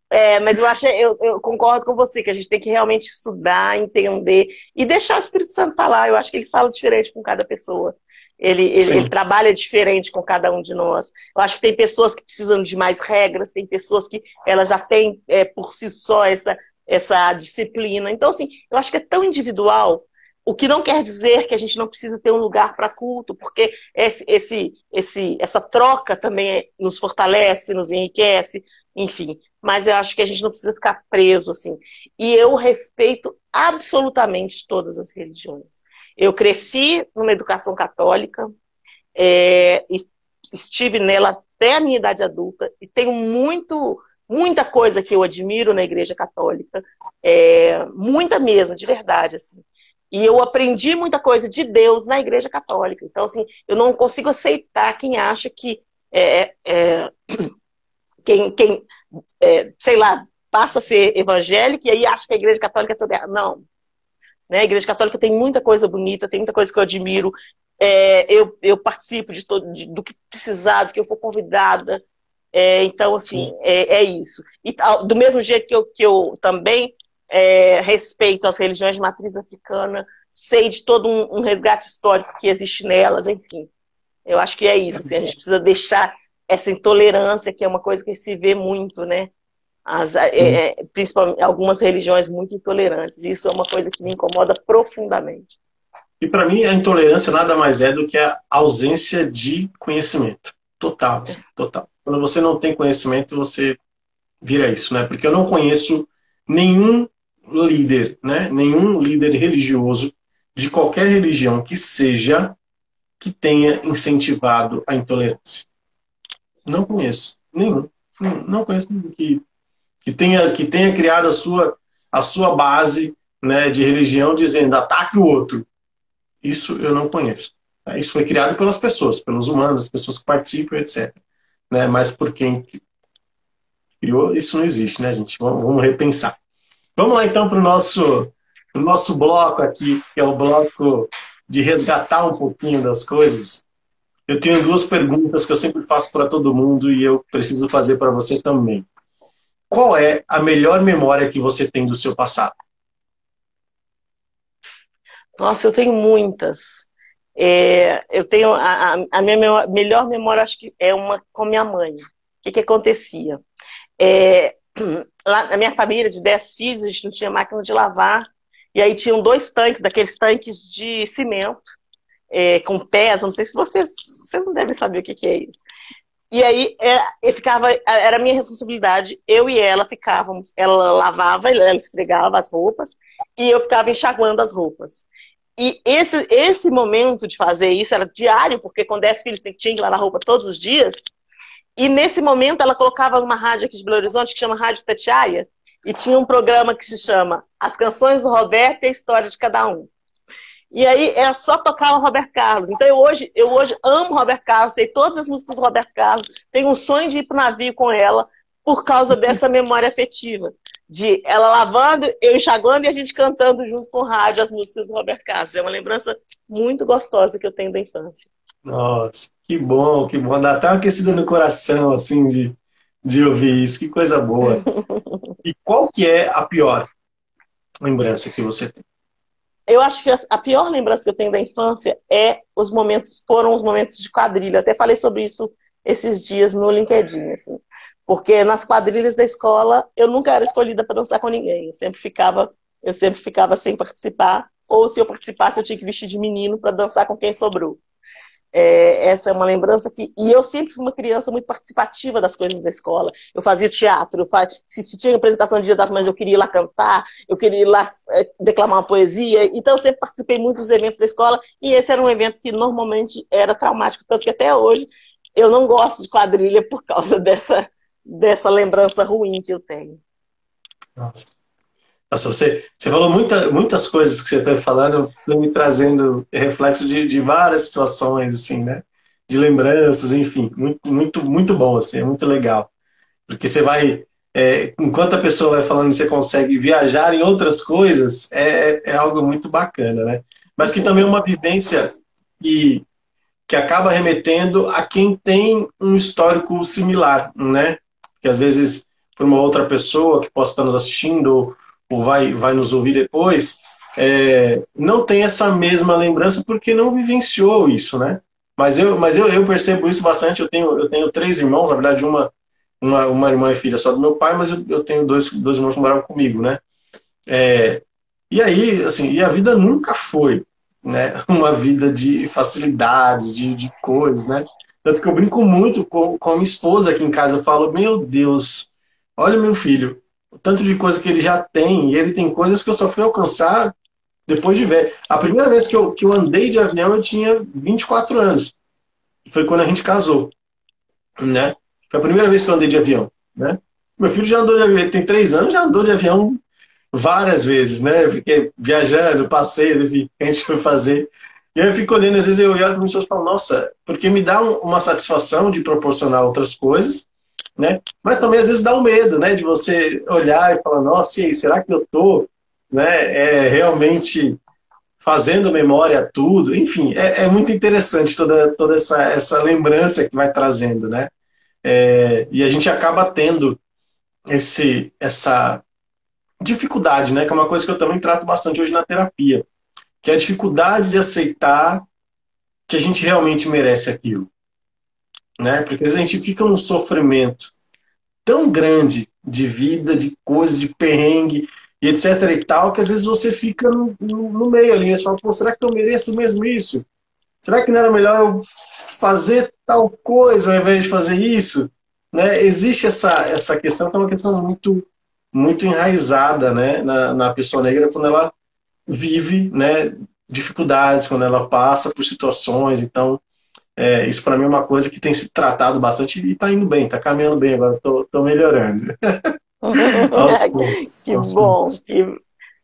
É, mas eu acho, eu, eu, concordo com você, que a gente tem que realmente estudar, entender e deixar o Espírito Santo falar. Eu acho que ele fala diferente com cada pessoa. Ele, ele, ele, trabalha diferente com cada um de nós. Eu acho que tem pessoas que precisam de mais regras, tem pessoas que elas já têm é, por si só essa, essa disciplina. Então, assim, eu acho que é tão individual o que não quer dizer que a gente não precisa ter um lugar para culto, porque esse, esse, esse, essa troca também nos fortalece, nos enriquece, enfim. Mas eu acho que a gente não precisa ficar preso assim. E eu respeito absolutamente todas as religiões. Eu cresci numa educação católica é, e estive nela até a minha idade adulta e tenho muito muita coisa que eu admiro na Igreja Católica, é, muita mesmo, de verdade assim. E eu aprendi muita coisa de Deus na Igreja Católica. Então, assim, eu não consigo aceitar quem acha que é, é, é quem, quem é, sei lá, passa a ser evangélico e aí acha que a Igreja Católica é toda. Não. Né? A Igreja Católica tem muita coisa bonita, tem muita coisa que eu admiro. É, eu, eu participo de, todo, de, do que precisar, do que eu for convidada. É, então, assim, é, é, isso. E do mesmo jeito que eu, que eu também é, respeito as religiões de matriz africana, sei de todo um, um, resgate histórico que existe nelas, enfim. Eu acho que é isso, assim, a gente precisa deixar essa intolerância, que é uma coisa que se vê muito, né? As, é, é, principalmente algumas religiões muito intolerantes. Isso é uma coisa que me incomoda profundamente. E para mim, a intolerância nada mais é do que a ausência de conhecimento. Total, assim, total. Quando você não tem conhecimento, você vira isso, né? Porque eu não conheço nenhum líder, né, nenhum líder religioso de qualquer religião que seja que tenha incentivado a intolerância. Não conheço nenhum. Não, não conheço nenhum que, que, tenha, que tenha criado a sua, a sua base né, de religião dizendo ataque o outro. Isso eu não conheço. Isso foi criado pelas pessoas, pelos humanos, as pessoas que participam, etc. Né? Mas por quem criou, isso não existe, né, gente? Vamos, vamos repensar. Vamos lá então para o nosso, nosso bloco aqui, que é o bloco de resgatar um pouquinho das coisas. Eu tenho duas perguntas que eu sempre faço para todo mundo e eu preciso fazer para você também. Qual é a melhor memória que você tem do seu passado? Nossa, eu tenho muitas. É, eu tenho a, a, minha melhor memória, acho que é uma com minha mãe. O que, que acontecia? É, lá na minha família de 10 filhos, a gente não tinha máquina de lavar. E aí tinham dois tanques, daqueles tanques de cimento, é, com pés, não sei se vocês, vocês não devem saber o que, que é isso. E aí é, ficava, era minha responsabilidade, eu e ela ficávamos, ela lavava, ela esfregava as roupas, e eu ficava enxaguando as roupas. E esse, esse momento de fazer isso era diário, porque com 10 filhos tinha que lavar roupa todos os dias, e nesse momento ela colocava uma rádio aqui de Belo Horizonte que chama Rádio Tatiaia, e tinha um programa que se chama As Canções do Roberto e a História de Cada Um. E aí era só tocar o Roberto Carlos. Então eu hoje, eu hoje amo o Roberto Carlos, sei todas as músicas do Roberto Carlos, tenho um sonho de ir para o navio com ela, por causa dessa memória afetiva. De ela lavando, eu enxaguando e a gente cantando junto com o rádio as músicas do Roberto Carlos. É uma lembrança muito gostosa que eu tenho da infância. Nossa, que bom, que bom. Dá até uma aquecida no coração, assim, de, de ouvir isso. Que coisa boa. E qual que é a pior lembrança que você tem? Eu acho que a pior lembrança que eu tenho da infância é os momentos, foram os momentos de quadrilha. Eu até falei sobre isso esses dias no LinkedIn, assim. Porque nas quadrilhas da escola eu nunca era escolhida para dançar com ninguém. Eu sempre ficava, eu sempre ficava sem participar, ou se eu participasse eu tinha que vestir de menino para dançar com quem sobrou. É, essa é uma lembrança que. E eu sempre fui uma criança muito participativa das coisas da escola. Eu fazia teatro, eu faz... se, se, tinha apresentação de Dia das Mães, eu queria ir lá cantar, eu queria ir lá é, declamar uma poesia. Então, eu sempre participei muito dos eventos da escola, e esse era um evento que normalmente era traumático, tanto que até hoje eu não gosto de quadrilha por causa dessa, dessa lembrança ruim que eu tenho. Nossa. Nossa, você, você falou muita, muitas coisas que você foi falando, foi me trazendo reflexo de, de várias situações, assim, né? De lembranças, enfim, muito, muito, muito bom, assim, é muito legal. Porque você vai, é, enquanto a pessoa vai falando, você consegue viajar em outras coisas, é, é algo muito bacana, né? Mas que também é uma vivência que, que acaba remetendo a quem tem um histórico similar, né? Que às vezes, por uma outra pessoa que possa estar nos assistindo, vai, vai nos ouvir depois, é, não tem essa mesma lembrança porque não vivenciou isso, né? Mas eu, mas eu, eu percebo isso bastante. Eu tenho, eu tenho três irmãos, na verdade, uma, uma, uma irmã e filha só do meu pai, mas eu, eu tenho dois, dois irmãos que moravam comigo, né? É, e aí, assim, e a vida nunca foi né, uma vida de facilidades, de, de coisas, né? Tanto que eu brinco muito com, com a minha esposa aqui em casa. Eu falo, meu Deus, olha meu filho, o tanto de coisa que ele já tem, e ele tem coisas que eu só fui alcançar depois de ver. A primeira vez que eu, que eu andei de avião, eu tinha 24 anos. Foi quando a gente casou. Né? Foi a primeira vez que eu andei de avião. Né? Meu filho já andou de avião, ele tem 3 anos, já andou de avião várias vezes, né? Fiquei viajando, passeios, enfim, a gente foi fazer. E aí eu fico olhando, às vezes eu olho para as pessoas e falo, nossa, porque me dá uma satisfação de proporcionar outras coisas, né? Mas também às vezes dá um medo, né? De você olhar e falar, nossa, e aí, será que eu tô, né? É, realmente fazendo memória a tudo, enfim, é, é, muito interessante toda, toda essa, essa lembrança que vai trazendo, né? É, e a gente acaba tendo esse, essa dificuldade, né? Que é uma coisa que eu também trato bastante hoje na terapia, que é a dificuldade de aceitar que a gente realmente merece aquilo né? Porque a gente fica num sofrimento tão grande de vida, de coisa, de perrengue e etc e tal, que às vezes você fica no, no, no meio ali, você fala, pô, será que eu mereço mesmo isso? Será que não era melhor eu fazer tal coisa ao invés de fazer isso? Né? Existe essa, essa questão que é uma questão muito muito enraizada né, na, na pessoa negra quando ela vive né, dificuldades, quando ela passa por situações. Então, é, isso para mim é uma coisa que tem se tratado bastante e está indo bem, está caminhando bem agora, estou melhorando. que bom, que,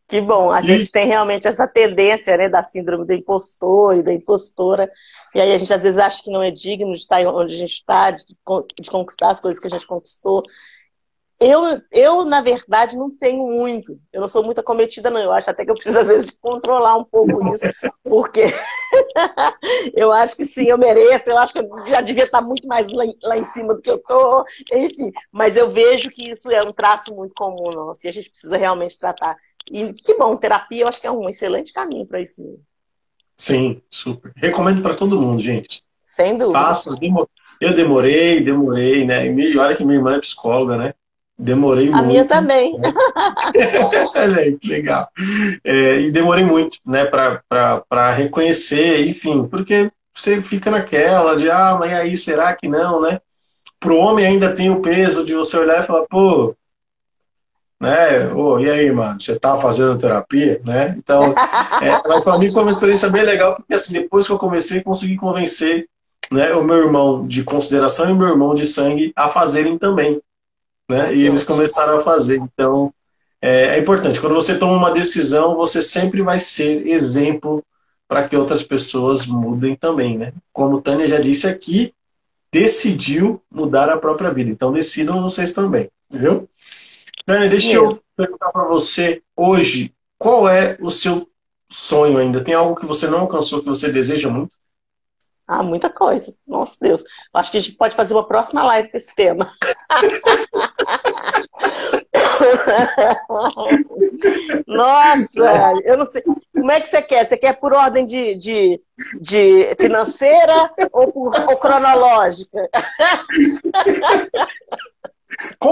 que bom. A e... gente tem realmente essa tendência né, da síndrome do impostor e da impostora. E aí a gente às vezes acha que não é digno de estar onde a gente está, de, de conquistar as coisas que a gente conquistou. Eu, eu, na verdade, não tenho muito. Eu não sou muito acometida, não. Eu acho até que eu preciso, às vezes, de controlar um pouco isso, porque eu acho que sim, eu mereço. Eu acho que eu já devia estar muito mais lá, lá em cima do que eu estou. Enfim, mas eu vejo que isso é um traço muito comum nosso e a gente precisa realmente tratar. E que bom, terapia eu acho que é um excelente caminho para isso mesmo. Sim, super. Recomendo para todo mundo, gente. Sem dúvida. Faça. Eu demorei, demorei, né? E olha que minha irmã é psicóloga, né? Demorei a muito. A minha também. é, que legal. É, e demorei muito, né, para reconhecer, enfim, porque você fica naquela de, ah, mas aí será que não, né? Pro homem ainda tem o peso de você olhar e falar, pô, né? Oh, e aí, mano, você tá fazendo terapia, né? Então, é, mas para mim foi uma experiência bem legal, porque assim, depois que eu comecei, consegui convencer né, o meu irmão de consideração e o meu irmão de sangue a fazerem também né? E eles começaram a fazer. Então, é, é importante. Quando você toma uma decisão, você sempre vai ser exemplo para que outras pessoas mudem também, né? Como Tânia já disse aqui, decidiu mudar a própria vida. Então decidam vocês também, viu? Tânia, deixa eu perguntar para você hoje, qual é o seu sonho ainda? Tem algo que você não alcançou que você deseja muito? Ah, muita coisa. Nossa Deus. Acho que a gente pode fazer uma próxima live com esse tema. Nossa, eu não sei. Como é que você quer? Você quer por ordem de, de, de financeira ou, por, ou cronológica?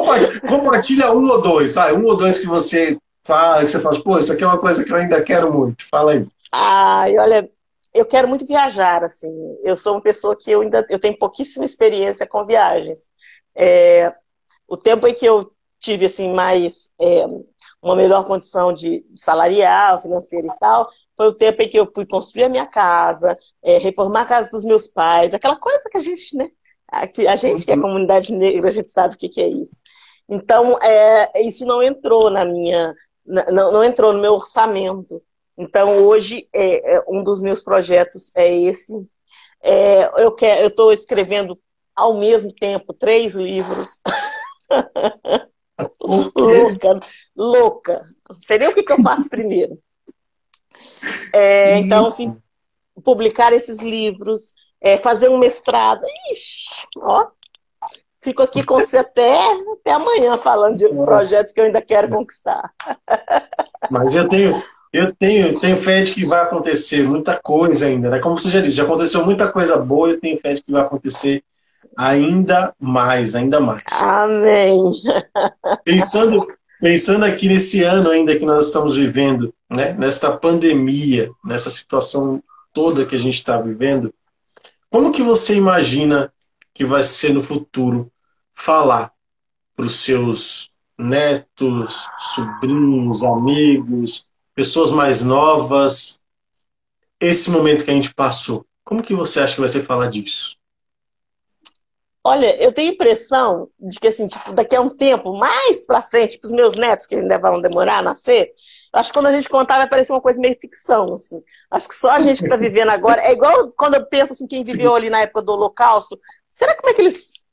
Compartilha um ou dois, vai. Um ou dois que você fala, que você fala, pô, isso aqui é uma coisa que eu ainda quero muito. Fala aí. Ai, olha, eu quero muito viajar, assim. Eu sou uma pessoa que eu ainda eu tenho pouquíssima experiência com viagens. É, o tempo em que eu tive assim mais é, uma melhor condição de salarial, financeira e tal, foi o tempo em que eu fui construir a minha casa, é, reformar a casa dos meus pais, aquela coisa que a gente, né? A, a gente que é uhum. comunidade negra, a gente sabe o que, que é isso. Então, é, isso não entrou na minha, não, não entrou no meu orçamento. Então, hoje, é, é um dos meus projetos é esse. É, eu estou escrevendo ao mesmo tempo três livros. louca, louca. Não sei nem o que, que eu faço primeiro. É, então, assim, publicar esses livros, é, fazer um mestrado. Ixi, ó. Fico aqui com você até, até amanhã falando de Nossa. projetos que eu ainda quero conquistar. Mas eu tenho, eu tenho, tenho fé de que vai acontecer muita coisa ainda, né? Como você já disse, já aconteceu muita coisa boa, eu tenho fé de que vai acontecer ainda mais, ainda mais. Amém. Pensando, pensando aqui nesse ano ainda que nós estamos vivendo, né? Nesta pandemia, nessa situação toda que a gente está vivendo, como que você imagina que vai ser no futuro falar para os seus netos, sobrinhos, amigos, pessoas mais novas, esse momento que a gente passou. Como que você acha que vai ser falar disso? Olha, eu tenho a impressão de que, assim, tipo, daqui a um tempo, mais pra frente, para os meus netos, que ainda vão demorar a nascer, acho que quando a gente contar vai parecer uma coisa meio ficção, assim. Acho que só a gente que está vivendo agora, é igual quando eu penso, assim, quem viveu ali na época do Holocausto, será como é que eles...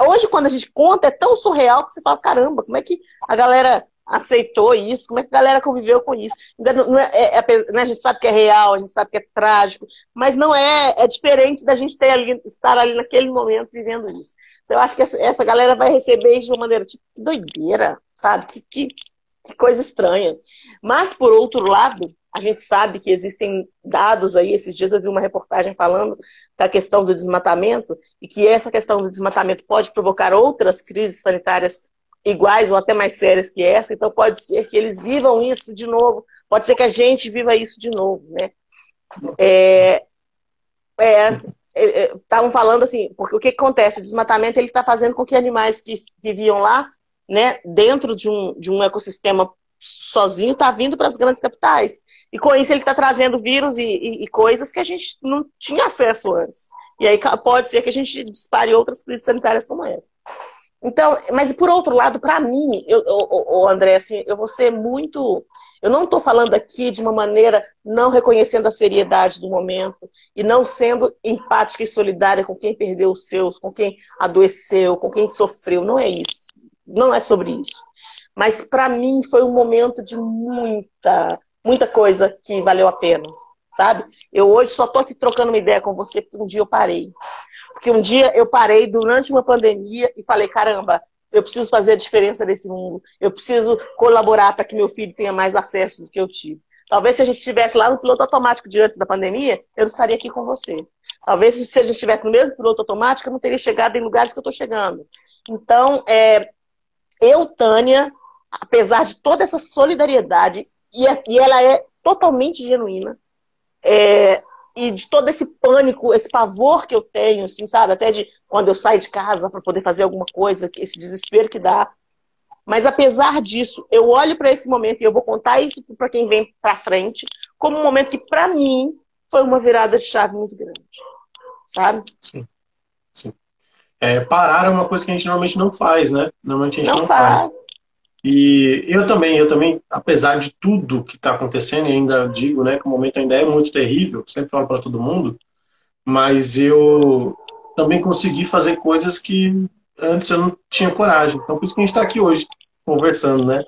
Hoje, quando a gente conta, é tão surreal que você fala, caramba, como é que a galera aceitou isso, como é que a galera conviveu com isso. Não é, é, é, né, a gente sabe que é real, a gente sabe que é trágico, mas não é, é diferente da gente ter ali, estar ali naquele momento vivendo isso. Então, eu acho que essa, essa galera vai receber isso de uma maneira, tipo, que doideira, sabe? Que, que, que coisa estranha. Mas, por outro lado, a gente sabe que existem dados aí, esses dias eu vi uma reportagem falando da questão do desmatamento, e que essa questão do desmatamento pode provocar outras crises sanitárias iguais ou até mais sérias que essa, então pode ser que eles vivam isso de novo, pode ser que a gente viva isso de novo, né? É, é, estavam é, falando assim, porque o que acontece? O desmatamento ele está fazendo com que animais que viviam lá, né, dentro de um, de um ecossistema sozinho, tá vindo para as grandes capitais. E com isso ele está trazendo vírus e, e, e, coisas que a gente não tinha acesso antes. E aí pode ser que a gente dispare outras crises sanitárias como essa. Então, mas por outro lado, para mim, eu, o, André, assim, eu vou ser muito. Eu não estou falando aqui de uma maneira não reconhecendo a seriedade do momento e não sendo empática e solidária com quem perdeu os seus, com quem adoeceu, com quem sofreu. Não é isso. Não é sobre isso. Mas para mim foi um momento de muita, muita coisa que valeu a pena, sabe? Eu hoje só estou aqui trocando uma ideia com você porque um dia eu parei. Porque um dia eu parei durante uma pandemia e falei: caramba, eu preciso fazer a diferença nesse mundo. Eu preciso colaborar para que meu filho tenha mais acesso do que eu tive. Talvez se a gente estivesse lá no piloto automático de antes da pandemia, eu não estaria aqui com você. Talvez se a gente estivesse no mesmo piloto automático, eu não teria chegado em lugares que eu estou chegando. Então, é, eu, Tânia, apesar de toda essa solidariedade, e, é, e ela é totalmente genuína, é, e de todo esse pânico, esse pavor que eu tenho, assim, sabe? Até de quando eu saio de casa para poder fazer alguma coisa, esse desespero que dá. Mas apesar disso, eu olho para esse momento e eu vou contar isso para quem vem para frente, como um momento que para mim foi uma virada de chave muito grande, sabe? Sim, sim. É, parar é uma coisa que a gente normalmente não faz, né? Normalmente a gente não, não faz. faz. E eu também, eu também, apesar de tudo que está acontecendo, e ainda digo, né, que o momento ainda é muito terrível, sempre falo para todo mundo, mas eu também conseguir fazer coisas que antes eu não tinha coragem. Então, por isso que a gente está aqui hoje, conversando, né?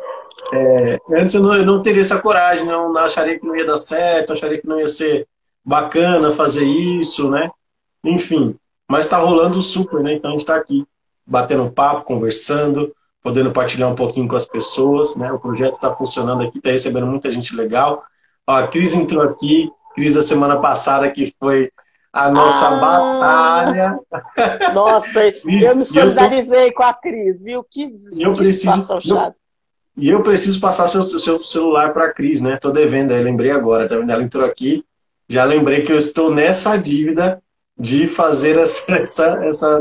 É, antes eu não, eu não, teria essa coragem, não acharia que não ia dar certo, acharia que não ia ser bacana fazer isso, né? Enfim, mas está rolando super, né? Então a gente está aqui batendo papo, conversando, podendo partilhar um pouquinho com as pessoas, né? O projeto está funcionando aqui, está recebendo muita gente legal. Ó, a Cris entrou aqui, Cris da semana passada, que foi a nossa ah, batalha. Nossa, eu me solidarizei eu tô... com a Cris, viu? Que eu preciso, eu, E eu preciso passar seu, seu celular para a Cris, né? Tô devendo, aí lembrei agora, tá vendo? Ela entrou aqui, já lembrei que eu estou nessa dívida de fazer essa, essa, essa,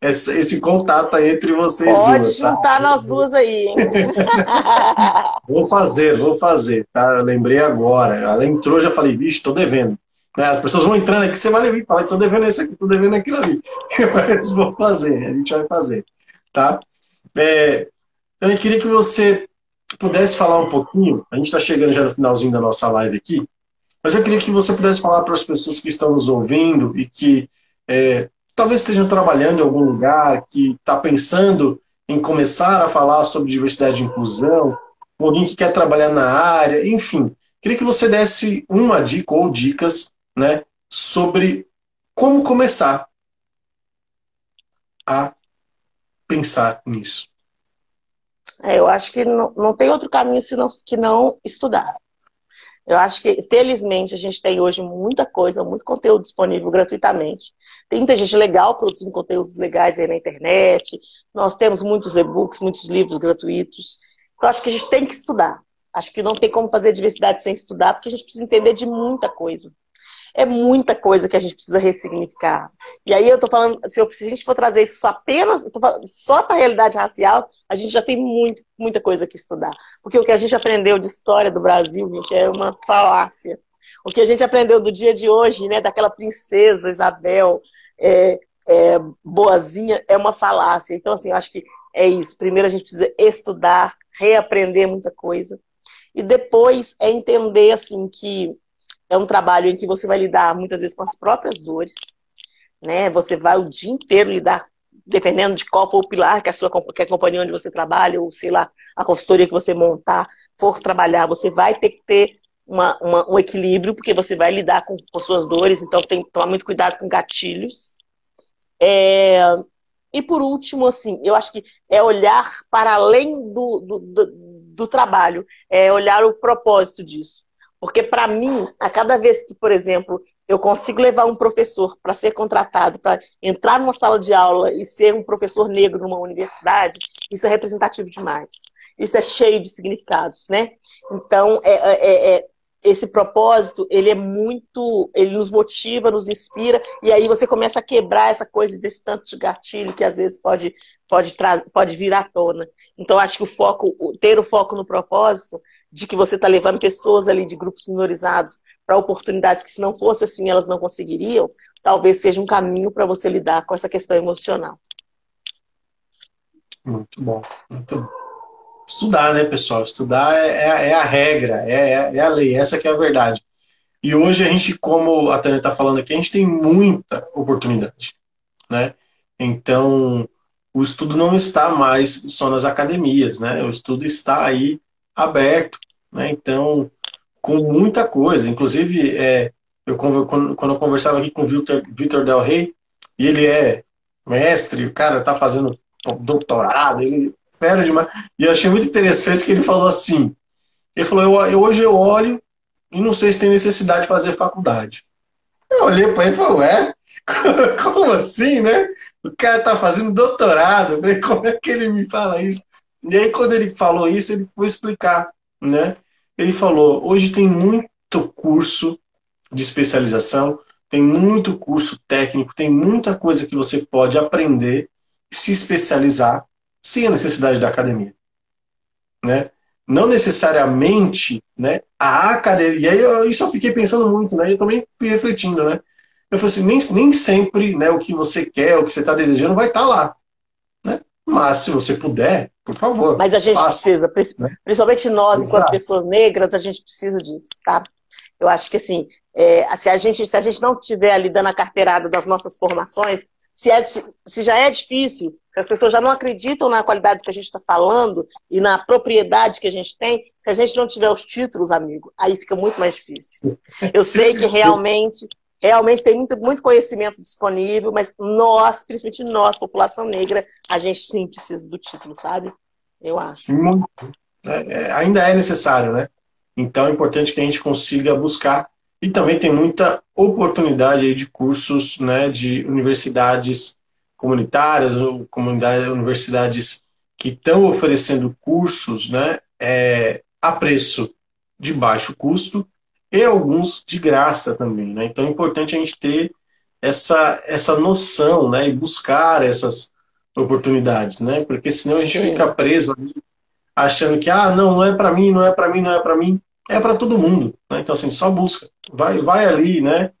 essa esse contato aí entre vocês Pode duas. Pode juntar tá? nós duas aí, hein? vou fazer, vou fazer, tá? Eu lembrei agora. Ela entrou, já falei, bicho, tô devendo. Né? As pessoas vão entrando aqui, você vai levar e fala, tô devendo esse aqui, tô devendo aquilo ali. Mas vou fazer, a gente vai fazer, tá? É, então, eu queria que você pudesse falar um pouquinho, a gente está chegando já no finalzinho da nossa live aqui, mas eu queria que você pudesse falar para as pessoas que estão nos ouvindo e que é, talvez estejam trabalhando em algum lugar, que está pensando em começar a falar sobre diversidade e inclusão, alguém que quer trabalhar na área, enfim. Queria que você desse uma dica ou dicas né, sobre como começar a pensar nisso. É, eu acho que não, não tem outro caminho senão, que não estudar. Eu acho que, felizmente, a gente tem hoje muita coisa, muito conteúdo disponível gratuitamente. Tem muita gente legal produzindo conteúdos legais aí na internet. Nós temos muitos e-books, muitos livros gratuitos. Eu acho que a gente tem que estudar. Acho que não tem como fazer diversidade sem estudar, porque a gente precisa entender de muita coisa é muita coisa que a gente precisa ressignificar. E aí eu tô falando, se, eu, se a gente for trazer isso apenas, só para a realidade racial, a gente já tem muito, muita coisa que estudar. Porque o que a gente aprendeu de história do Brasil, gente, é uma falácia. O que a gente aprendeu do dia de hoje, né, daquela princesa Isabel é, é, boazinha, é uma falácia. Então, assim, eu acho que é isso. Primeiro a gente precisa estudar, reaprender muita coisa. E depois é entender, assim, que é um trabalho em que você vai lidar muitas vezes com as próprias dores, né? Você vai o dia inteiro lidar, dependendo de qual for o pilar que a sua que a companhia onde você trabalha, ou sei lá, a consultoria que você montar, for trabalhar, você vai ter que ter uma, uma, um equilíbrio, porque você vai lidar com, com suas dores, então tem que tomar muito cuidado com gatilhos. É, e por último, assim, eu acho que é olhar para além do, do, do, do trabalho, é olhar o propósito disso. Porque, para mim, a cada vez que, por exemplo, eu consigo levar um professor para ser contratado, para entrar numa sala de aula e ser um professor negro numa universidade, isso é representativo demais. Isso é cheio de significados, né? Então, é, é, é, esse propósito, ele é muito, ele nos motiva, nos inspira, e aí você começa a quebrar essa coisa desse tanto de gatilho que às vezes pode, pode, pode vir à tona. Então, acho que o foco, ter o foco no propósito de que você está levando pessoas ali de grupos minorizados para oportunidades que, se não fosse assim, elas não conseguiriam, talvez seja um caminho para você lidar com essa questão emocional. Muito bom, muito bom. Estudar, né, pessoal? Estudar é, é, é a regra, é, é, é, a lei, essa que é a verdade. E hoje a gente, como a Tânia está falando aqui, a gente tem muita oportunidade, né? Então, o estudo não está mais só nas academias, né? O estudo está aí aberto, né? Então, com muita coisa. Inclusive, é, eu, quando, quando eu conversava aqui com o Victor, Victor Del Rey, e ele é mestre, o cara tá fazendo doutorado, ele fera demais. E eu achei muito interessante que ele falou assim, ele falou, eu, eu hoje eu olho e não sei se tem necessidade de fazer faculdade. Eu olhei para ele e falei, ué, como assim, né? O cara tá fazendo doutorado, como é que ele me fala isso? E aí, quando ele falou isso, ele foi explicar, né? Ele falou: hoje tem muito curso de especialização, tem muito curso técnico, tem muita coisa que você pode aprender se especializar sem a necessidade da academia, né? Não necessariamente, né? A academia. E aí eu, isso eu fiquei pensando muito, né? Eu também fui refletindo, né? Eu falei assim, nem, nem sempre, né? O que você quer, o que você está desejando, vai estar tá lá, né? Mas se você puder, por favor. Mas a gente faça, precisa, né? principalmente nós, Exato. enquanto pessoas negras, a gente precisa disso, tá? Eu acho que assim, é, se, a gente, se a gente não estiver ali dando a carteirada das nossas formações, se, é, se já é difícil, se as pessoas já não acreditam na qualidade que a gente está falando e na propriedade que a gente tem, se a gente não tiver os títulos, amigo, aí fica muito mais difícil. Eu sei que realmente, realmente tem muito, muito conhecimento disponível, mas nós, principalmente nós, população negra, a gente sim precisa do título, sabe? Eu acho. É, é, ainda é necessário, né? Então é importante que a gente consiga buscar e também tem muita oportunidade aí de cursos né, de universidades comunitárias, ou comunidades, universidades que estão oferecendo cursos né, é, a preço de baixo custo e alguns de graça também. Né? Então é importante a gente ter essa, essa noção né, e buscar essas oportunidades, né? porque senão a gente Sim. fica preso achando que ah, não, não é para mim, não é para mim, não é para mim é para todo mundo. Né? Então, assim, só busca. Vai, vai ali, né?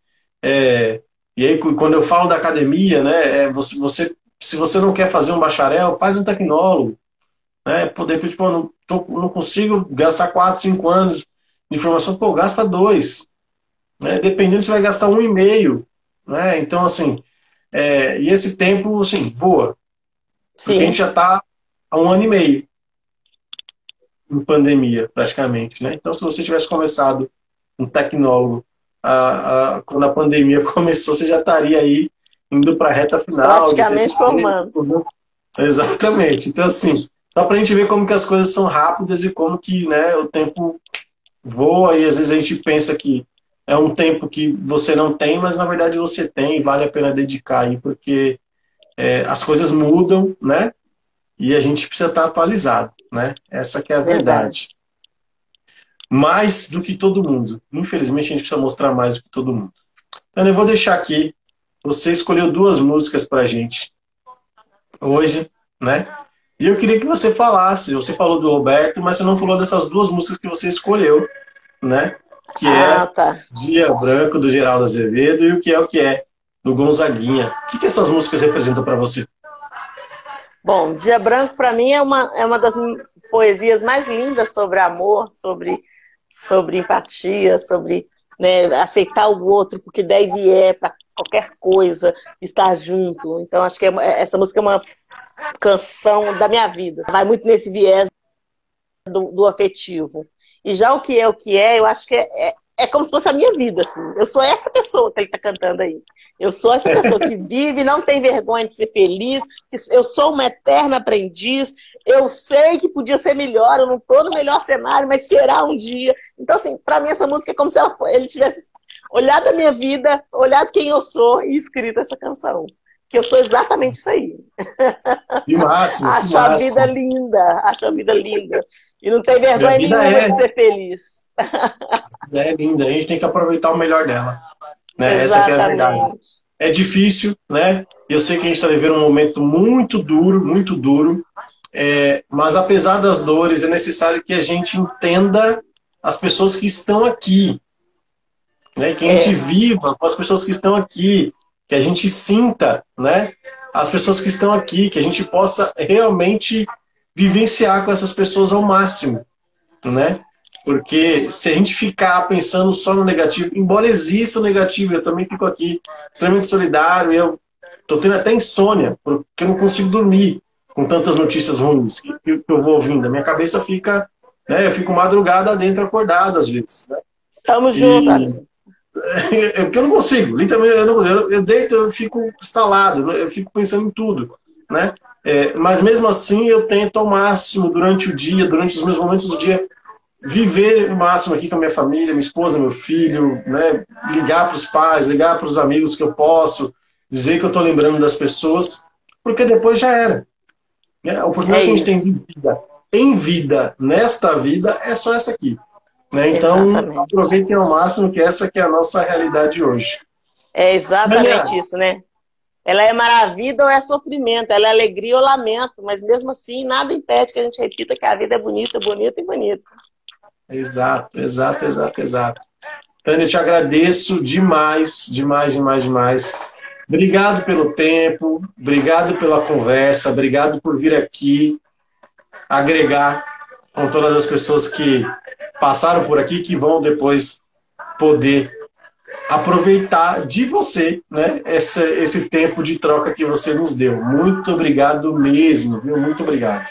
É, e aí, quando eu falo da academia, né? É você, você, se você não quer fazer um bacharel, faz um tecnólogo. Né? Poder, tipo, eu não, tô, não consigo gastar 4, 5 anos de formação, pô, gasta dois. Né? Dependendo, você vai gastar um e meio. Né? Então, assim, é, e esse tempo, assim, voa. Sim. Porque a gente já está há um ano e meio em pandemia, praticamente. Né? Então, se você tivesse começado um tecnólogo a, a, quando a pandemia começou, você já estaria aí indo para a reta final. Praticamente formando. Exatamente. Então, assim, só para a gente ver como que as coisas são rápidas e como que né, o tempo voa e às vezes a gente pensa que é um tempo que você não tem, mas na verdade você tem e vale a pena dedicar aí, porque é, as coisas mudam, né? E a gente precisa estar atualizado né? Essa que é a verdade. verdade. Mais do que todo mundo. Infelizmente, a gente precisa mostrar mais do que todo mundo. Então, eu vou deixar aqui. Você escolheu duas músicas pra gente hoje, né? E eu queria que você falasse. Você falou do Roberto, mas você não falou dessas duas músicas que você escolheu, né? Que é ah, tá. Dia Branco, do Geraldo Azevedo, e o que é o que é, do Gonzaguinha. O que, que essas músicas representam para você? Bom, Dia Branco para mim é uma, é uma das poesias mais lindas sobre amor, sobre, sobre empatia, sobre né, aceitar o outro porque deve é para qualquer coisa, estar junto. Então acho que é, é, essa música é uma canção da minha vida. Vai muito nesse viés do, do afetivo. E já o que é o que é, eu acho que é, é, é como se fosse a minha vida. Assim. Eu sou essa pessoa que ele está cantando aí. Eu sou essa pessoa que vive, não tem vergonha de ser feliz, eu sou uma eterna aprendiz, eu sei que podia ser melhor, eu não estou no melhor cenário, mas será um dia. Então, assim, para mim essa música é como se ela, ele tivesse olhado a minha vida, olhado quem eu sou e escrito essa canção. Que eu sou exatamente isso aí. Que máximo. acho a vida linda, acho a vida linda. E não tem vergonha nenhuma é... de ser feliz. É linda, a gente tem que aproveitar o melhor dela. Né? Essa é a verdade. É difícil, né? Eu sei que a gente está vivendo um momento muito duro, muito duro. É, mas apesar das dores, é necessário que a gente entenda as pessoas que estão aqui. Né? Que a gente é. viva com as pessoas que estão aqui. Que a gente sinta né? as pessoas que estão aqui. Que a gente possa realmente vivenciar com essas pessoas ao máximo. Né? Porque se a gente ficar pensando só no negativo, embora exista o negativo, eu também fico aqui extremamente solidário, eu tô tendo até insônia, porque eu não consigo dormir com tantas notícias ruins que, que eu vou ouvindo. A minha cabeça fica, né, eu fico madrugada dentro acordado às vezes, né? Tamo junto. É porque eu não consigo, literalmente, eu, não, eu, eu deito, eu fico instalado, eu fico pensando em tudo, né? É, mas mesmo assim eu tento ao máximo durante o dia, durante os meus momentos do dia, viver o máximo aqui com a minha família, minha esposa, meu filho, né? ligar para os pais, ligar para os amigos que eu posso, dizer que eu estou lembrando das pessoas, porque depois já era. Né? A oportunidade é que a gente tem de vida, em vida, nesta vida, é só essa aqui. Né? Então, exatamente. aproveitem ao máximo que essa que é a nossa realidade hoje. É exatamente isso, né? Ela é maravilha ou é sofrimento, ela é alegria ou lamento, mas mesmo assim, nada impede que a gente repita que a vida é bonita, bonita e bonita. Exato, exato, exato, exato. Tânia, te agradeço demais, demais, demais, demais. Obrigado pelo tempo, obrigado pela conversa, obrigado por vir aqui agregar com todas as pessoas que passaram por aqui que vão depois poder aproveitar de você, né, esse tempo de troca que você nos deu. Muito obrigado mesmo, viu? Muito obrigado.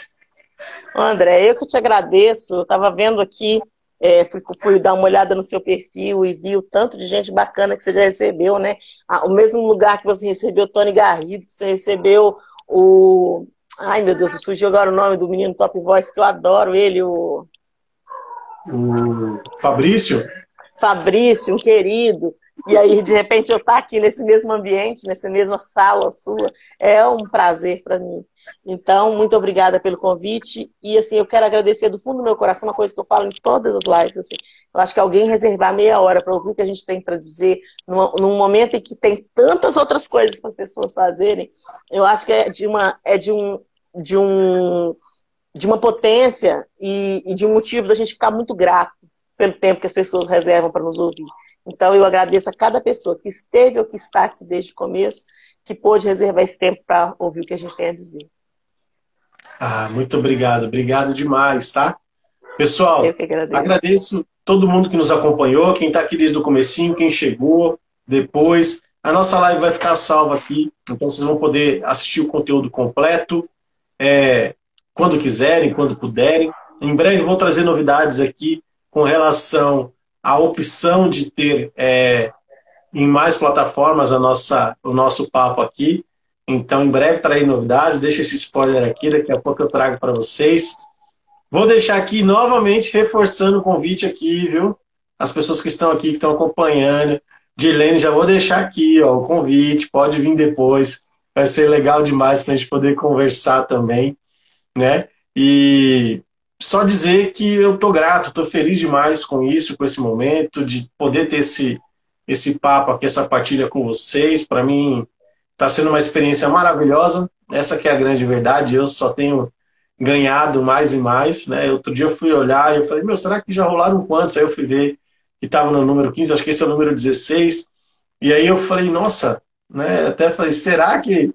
André, eu que te agradeço. Eu estava vendo aqui, é, fui, fui, dar uma olhada no seu perfil e vi o tanto de gente bacana que você já recebeu, né? Ah, o mesmo lugar que você recebeu Tony Garrido, que você recebeu o. Ai, meu Deus, surgiu agora o nome do menino Top Voice, que eu adoro ele, o. O Fabrício? Fabrício, um querido. E aí, de repente, eu estar tá aqui nesse mesmo ambiente, nessa mesma sala sua, é um prazer para mim. Então, muito obrigada pelo convite. E, assim, eu quero agradecer do fundo do meu coração uma coisa que eu falo em todas as lives. Assim, eu acho que alguém reservar meia hora para ouvir o que a gente tem para dizer, num, num, momento em que tem tantas outras coisas para as pessoas fazerem, eu acho que é de, uma, é de, um, de, um, de uma potência e, e de um motivo da gente ficar muito grato pelo tempo que as pessoas reservam para nos ouvir. Então, eu agradeço a cada pessoa que esteve ou que está aqui desde o começo, que pôde reservar esse tempo para ouvir o que a gente tem a dizer. Ah, muito obrigado. Obrigado demais, tá? Pessoal, eu agradeço. agradeço todo mundo que nos acompanhou, quem está aqui desde o comecinho, quem chegou depois. A nossa live vai ficar salva aqui, então vocês vão poder assistir o conteúdo completo é, quando quiserem, quando puderem. Em breve vou trazer novidades aqui com relação a opção de ter é, em mais plataformas a nossa, o nosso papo aqui. Então, em breve trarei novidades. Deixa esse spoiler aqui, daqui a pouco eu trago para vocês. Vou deixar aqui novamente reforçando o convite aqui, viu? As pessoas que estão aqui, que estão acompanhando. Dilene, já vou deixar aqui ó, o convite, pode vir depois. Vai ser legal demais para a gente poder conversar também, né? E só dizer que eu estou grato, estou feliz demais com isso, com esse momento, de poder ter esse, esse papo aqui, essa partilha com vocês. Para mim, está sendo uma experiência maravilhosa. Essa que é a grande verdade. Eu só tenho ganhado mais e mais. Né? Outro dia eu fui olhar e eu falei, meu, será que já rolaram quantos? Aí eu fui ver que estava no número 15, acho que esse é o número 16. E aí eu falei, nossa, né? Até falei, será que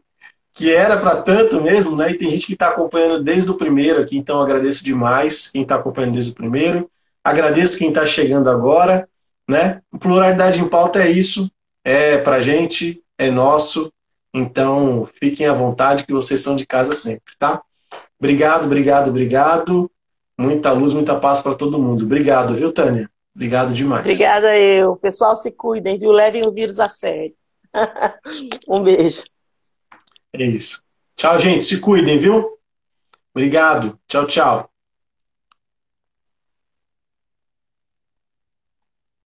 que era para tanto mesmo, né? E tem gente que está acompanhando desde o primeiro aqui, então agradeço demais quem está acompanhando desde o primeiro. Agradeço quem está chegando agora, né? Pluralidade em pauta é isso, é para gente, é nosso. Então fiquem à vontade que vocês são de casa sempre, tá? Obrigado, obrigado, obrigado. Muita luz, muita paz para todo mundo. Obrigado, viu, Tânia? Obrigado demais. Obrigada eu. Pessoal, se cuidem, viu? Levem o vírus a sério. um beijo. É isso. Tchau, gente. Se cuidem, viu? Obrigado. Tchau, tchau.